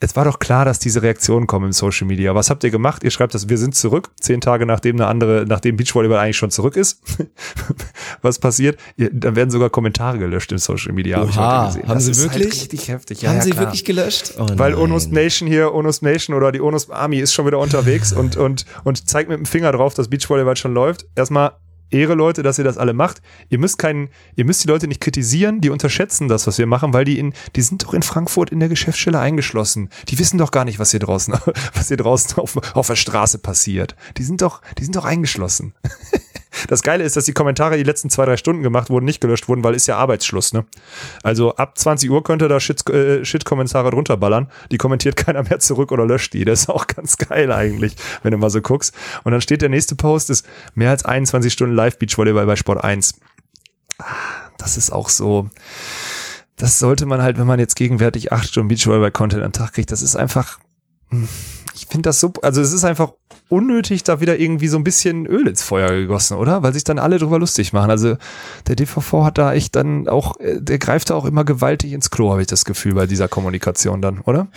Es war doch klar, dass diese Reaktionen kommen im Social Media. Was habt ihr gemacht? Ihr schreibt das, wir sind zurück, zehn Tage nachdem eine andere, nachdem Beachvolleyball eigentlich schon zurück ist. (laughs) was passiert? Dann werden sogar Kommentare gelöscht im Social Media. Oha, hab haben das sie halt wirklich? Halt richtig heftig. Ja, haben ja, sie wirklich gelöscht? Oh weil Onus Nation hier, Onus Nation oder die Onus Army ist schon wieder unterwegs und, (laughs) und, und zeigt mit dem Finger drauf, dass Beachvolleyball schon läuft. Erstmal Ehre, Leute, dass ihr das alle macht. Ihr müsst keinen, ihr müsst die Leute nicht kritisieren, die unterschätzen das, was wir machen, weil die in, die sind doch in Frankfurt in der Geschäftsstelle eingeschlossen. Die wissen doch gar nicht, was hier draußen, (laughs) was hier draußen auf, auf der Straße passiert. Die sind doch, die sind doch eingeschlossen. (laughs) Das Geile ist, dass die Kommentare die letzten zwei, drei Stunden gemacht wurden, nicht gelöscht wurden, weil ist ja Arbeitsschluss, ne? Also ab 20 Uhr könnt ihr da äh, Shit-Kommentare drunter ballern. Die kommentiert (laughs) keiner mehr zurück oder löscht die. Das ist auch ganz geil eigentlich, wenn du mal so guckst. Und dann steht der nächste Post, ist mehr als 21 Stunden Live-Beachvolleyball bei Sport 1. Ah, das ist auch so das sollte man halt, wenn man jetzt gegenwärtig acht Stunden Beachvolleyball-Content am Tag kriegt, das ist einfach, hm, ich finde das so, also es ist einfach unnötig da wieder irgendwie so ein bisschen Öl ins Feuer gegossen, oder? Weil sich dann alle drüber lustig machen. Also der DVV hat da echt dann auch, äh, der greift da auch immer gewaltig ins Klo, habe ich das Gefühl, bei dieser Kommunikation dann, oder?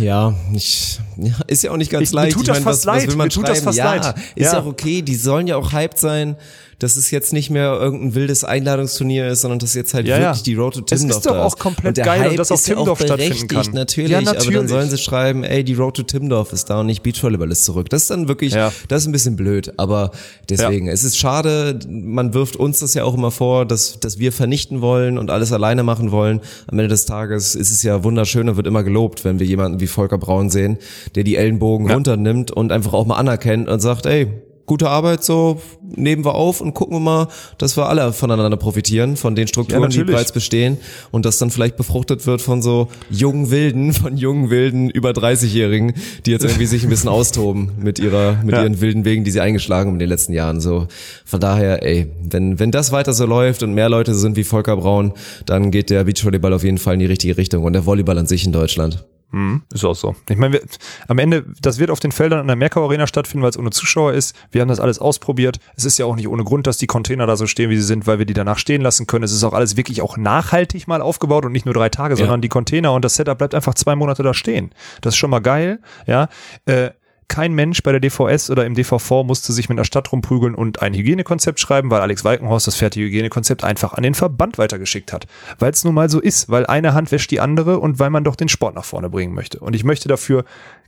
Ja, ich, ja ist ja auch nicht ganz ich, leicht. Mir tut das ich mein, fast was, leid. Was mir tut das fast ja, leid. Ist ja. auch okay, die sollen ja auch hyped sein dass es jetzt nicht mehr irgendein wildes Einladungsturnier ist, sondern dass jetzt halt ja, wirklich ja. die Road to Timdorf Es ist doch auch komplett geil, Hype und dass auch Timdorf ja stattfinden kann. Natürlich, ja, natürlich, aber dann sollen sie schreiben, ey, die Road to Timdorf ist da und nicht Beachvolleyball ist zurück. Das ist dann wirklich, ja. das ist ein bisschen blöd, aber deswegen, es ist schade, man wirft uns das ja auch immer vor, dass, dass wir vernichten wollen und alles alleine machen wollen. Am Ende des Tages ist es ja wunderschön und wird immer gelobt, wenn wir jemanden wie Volker Braun sehen, der die Ellenbogen runternimmt und einfach auch mal anerkennt und sagt, ey, gute Arbeit, so nehmen wir auf und gucken wir mal, dass wir alle voneinander profitieren, von den Strukturen, ja, die bereits bestehen und das dann vielleicht befruchtet wird von so jungen Wilden, (laughs) von jungen Wilden über 30-Jährigen, die jetzt irgendwie sich ein bisschen austoben mit ihrer, mit ja. ihren wilden Wegen, die sie eingeschlagen haben in den letzten Jahren. So von daher, ey, wenn wenn das weiter so läuft und mehr Leute sind wie Volker Braun, dann geht der Beachvolleyball auf jeden Fall in die richtige Richtung und der Volleyball an sich in Deutschland. Mhm, ist auch so. Ich meine, wir, am Ende, das wird auf den Feldern an der Merkau Arena stattfinden, weil es ohne Zuschauer ist. Wir haben das alles ausprobiert. Es ist ja auch nicht ohne Grund, dass die Container da so stehen, wie sie sind, weil wir die danach stehen lassen können. Es ist auch alles wirklich auch nachhaltig mal aufgebaut und nicht nur drei Tage, ja. sondern die Container und das Setup bleibt einfach zwei Monate da stehen. Das ist schon mal geil, ja. Äh, kein Mensch bei der DVS oder im DVV musste sich mit der Stadt rumprügeln und ein Hygienekonzept schreiben, weil Alex Walkenhorst das fertige Hygienekonzept einfach an den Verband weitergeschickt hat. Weil es nun mal so ist, weil eine Hand wäscht die andere und weil man doch den Sport nach vorne bringen möchte. Und ich möchte dafür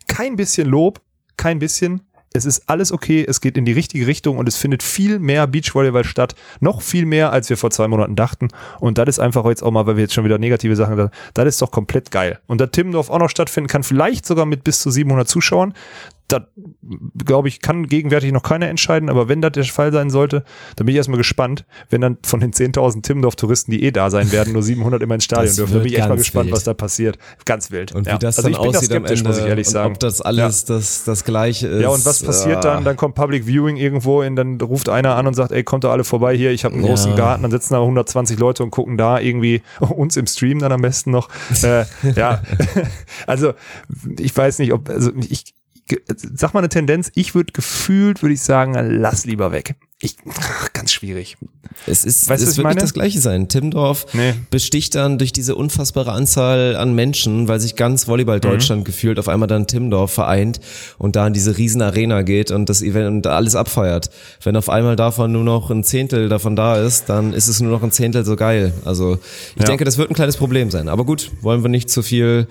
kein bisschen Lob, kein bisschen, es ist alles okay, es geht in die richtige Richtung und es findet viel mehr Beachvolleyball statt, noch viel mehr, als wir vor zwei Monaten dachten. Und das ist einfach jetzt auch mal, weil wir jetzt schon wieder negative Sachen sagen, das ist doch komplett geil. Und da Timmendorf auch noch stattfinden kann, vielleicht sogar mit bis zu 700 Zuschauern, das, glaube ich, kann gegenwärtig noch keiner entscheiden, aber wenn das der Fall sein sollte, dann bin ich erstmal gespannt, wenn dann von den 10.000 Timmendorf-Touristen, die eh da sein werden, nur 700 immer ins Stadion dürfen. Da bin ich echt mal gespannt, wild. was da passiert. Ganz wild. Und wie ja. das also dann aussieht am Ende, muss ich ehrlich sagen. ob das alles ja. das, das Gleiche ist. Ja, und was passiert dann? Dann kommt Public Viewing irgendwo in, dann ruft einer an und sagt, ey, kommt da alle vorbei hier, ich habe einen ja. großen Garten, dann sitzen da 120 Leute und gucken da irgendwie (laughs) uns im Stream dann am besten noch. äh, ja, (laughs) also ich weiß nicht, ob, also ich, sag mal eine Tendenz, ich würde gefühlt, würde ich sagen, lass lieber weg. Ich, ach, ganz schwierig. Es ist, weißt, es wird nicht das Gleiche sein. Timdorf nee. besticht dann durch diese unfassbare Anzahl an Menschen, weil sich ganz Volleyball Deutschland mhm. gefühlt auf einmal dann Timdorf vereint und da in diese riesen Arena geht und das Event alles abfeiert. Wenn auf einmal davon nur noch ein Zehntel davon da ist, dann ist es nur noch ein Zehntel so geil. Also ich ja. denke, das wird ein kleines Problem sein. Aber gut, wollen wir nicht zu viel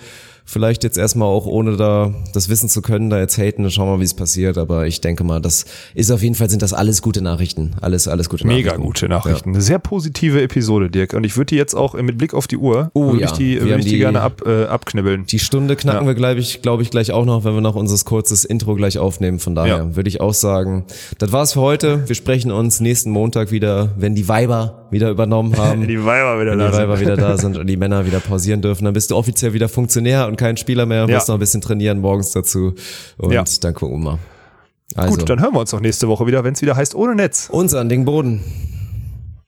vielleicht jetzt erstmal auch ohne da das wissen zu können, da jetzt haten, dann schauen wir mal, wie es passiert. Aber ich denke mal, das ist auf jeden Fall, sind das alles gute Nachrichten. Alles, alles gute Mega Nachrichten. Mega gute Nachrichten. Ja. Eine sehr positive Episode, Dirk. Und ich würde die jetzt auch mit Blick auf die Uhr, oh, würde ja. ich die, würde ich die, die gerne ab, äh, abknibbeln. Die Stunde knacken ja. wir, glaube ich, glaube ich, gleich auch noch, wenn wir noch unser kurzes Intro gleich aufnehmen. Von daher würde ich auch sagen, das war's für heute. Wir sprechen uns nächsten Montag wieder, wenn die Weiber wieder übernommen haben. (laughs) die Weiber wieder wenn da die Weiber wieder da (laughs) sind und die Männer wieder pausieren dürfen. Dann bist du offiziell wieder Funktionär und kein Spieler mehr muss noch ein bisschen trainieren morgens dazu. Und ja. dann gucken wir mal. Also. Gut, dann hören wir uns noch nächste Woche wieder, wenn es wieder heißt ohne Netz. Unser an den Boden.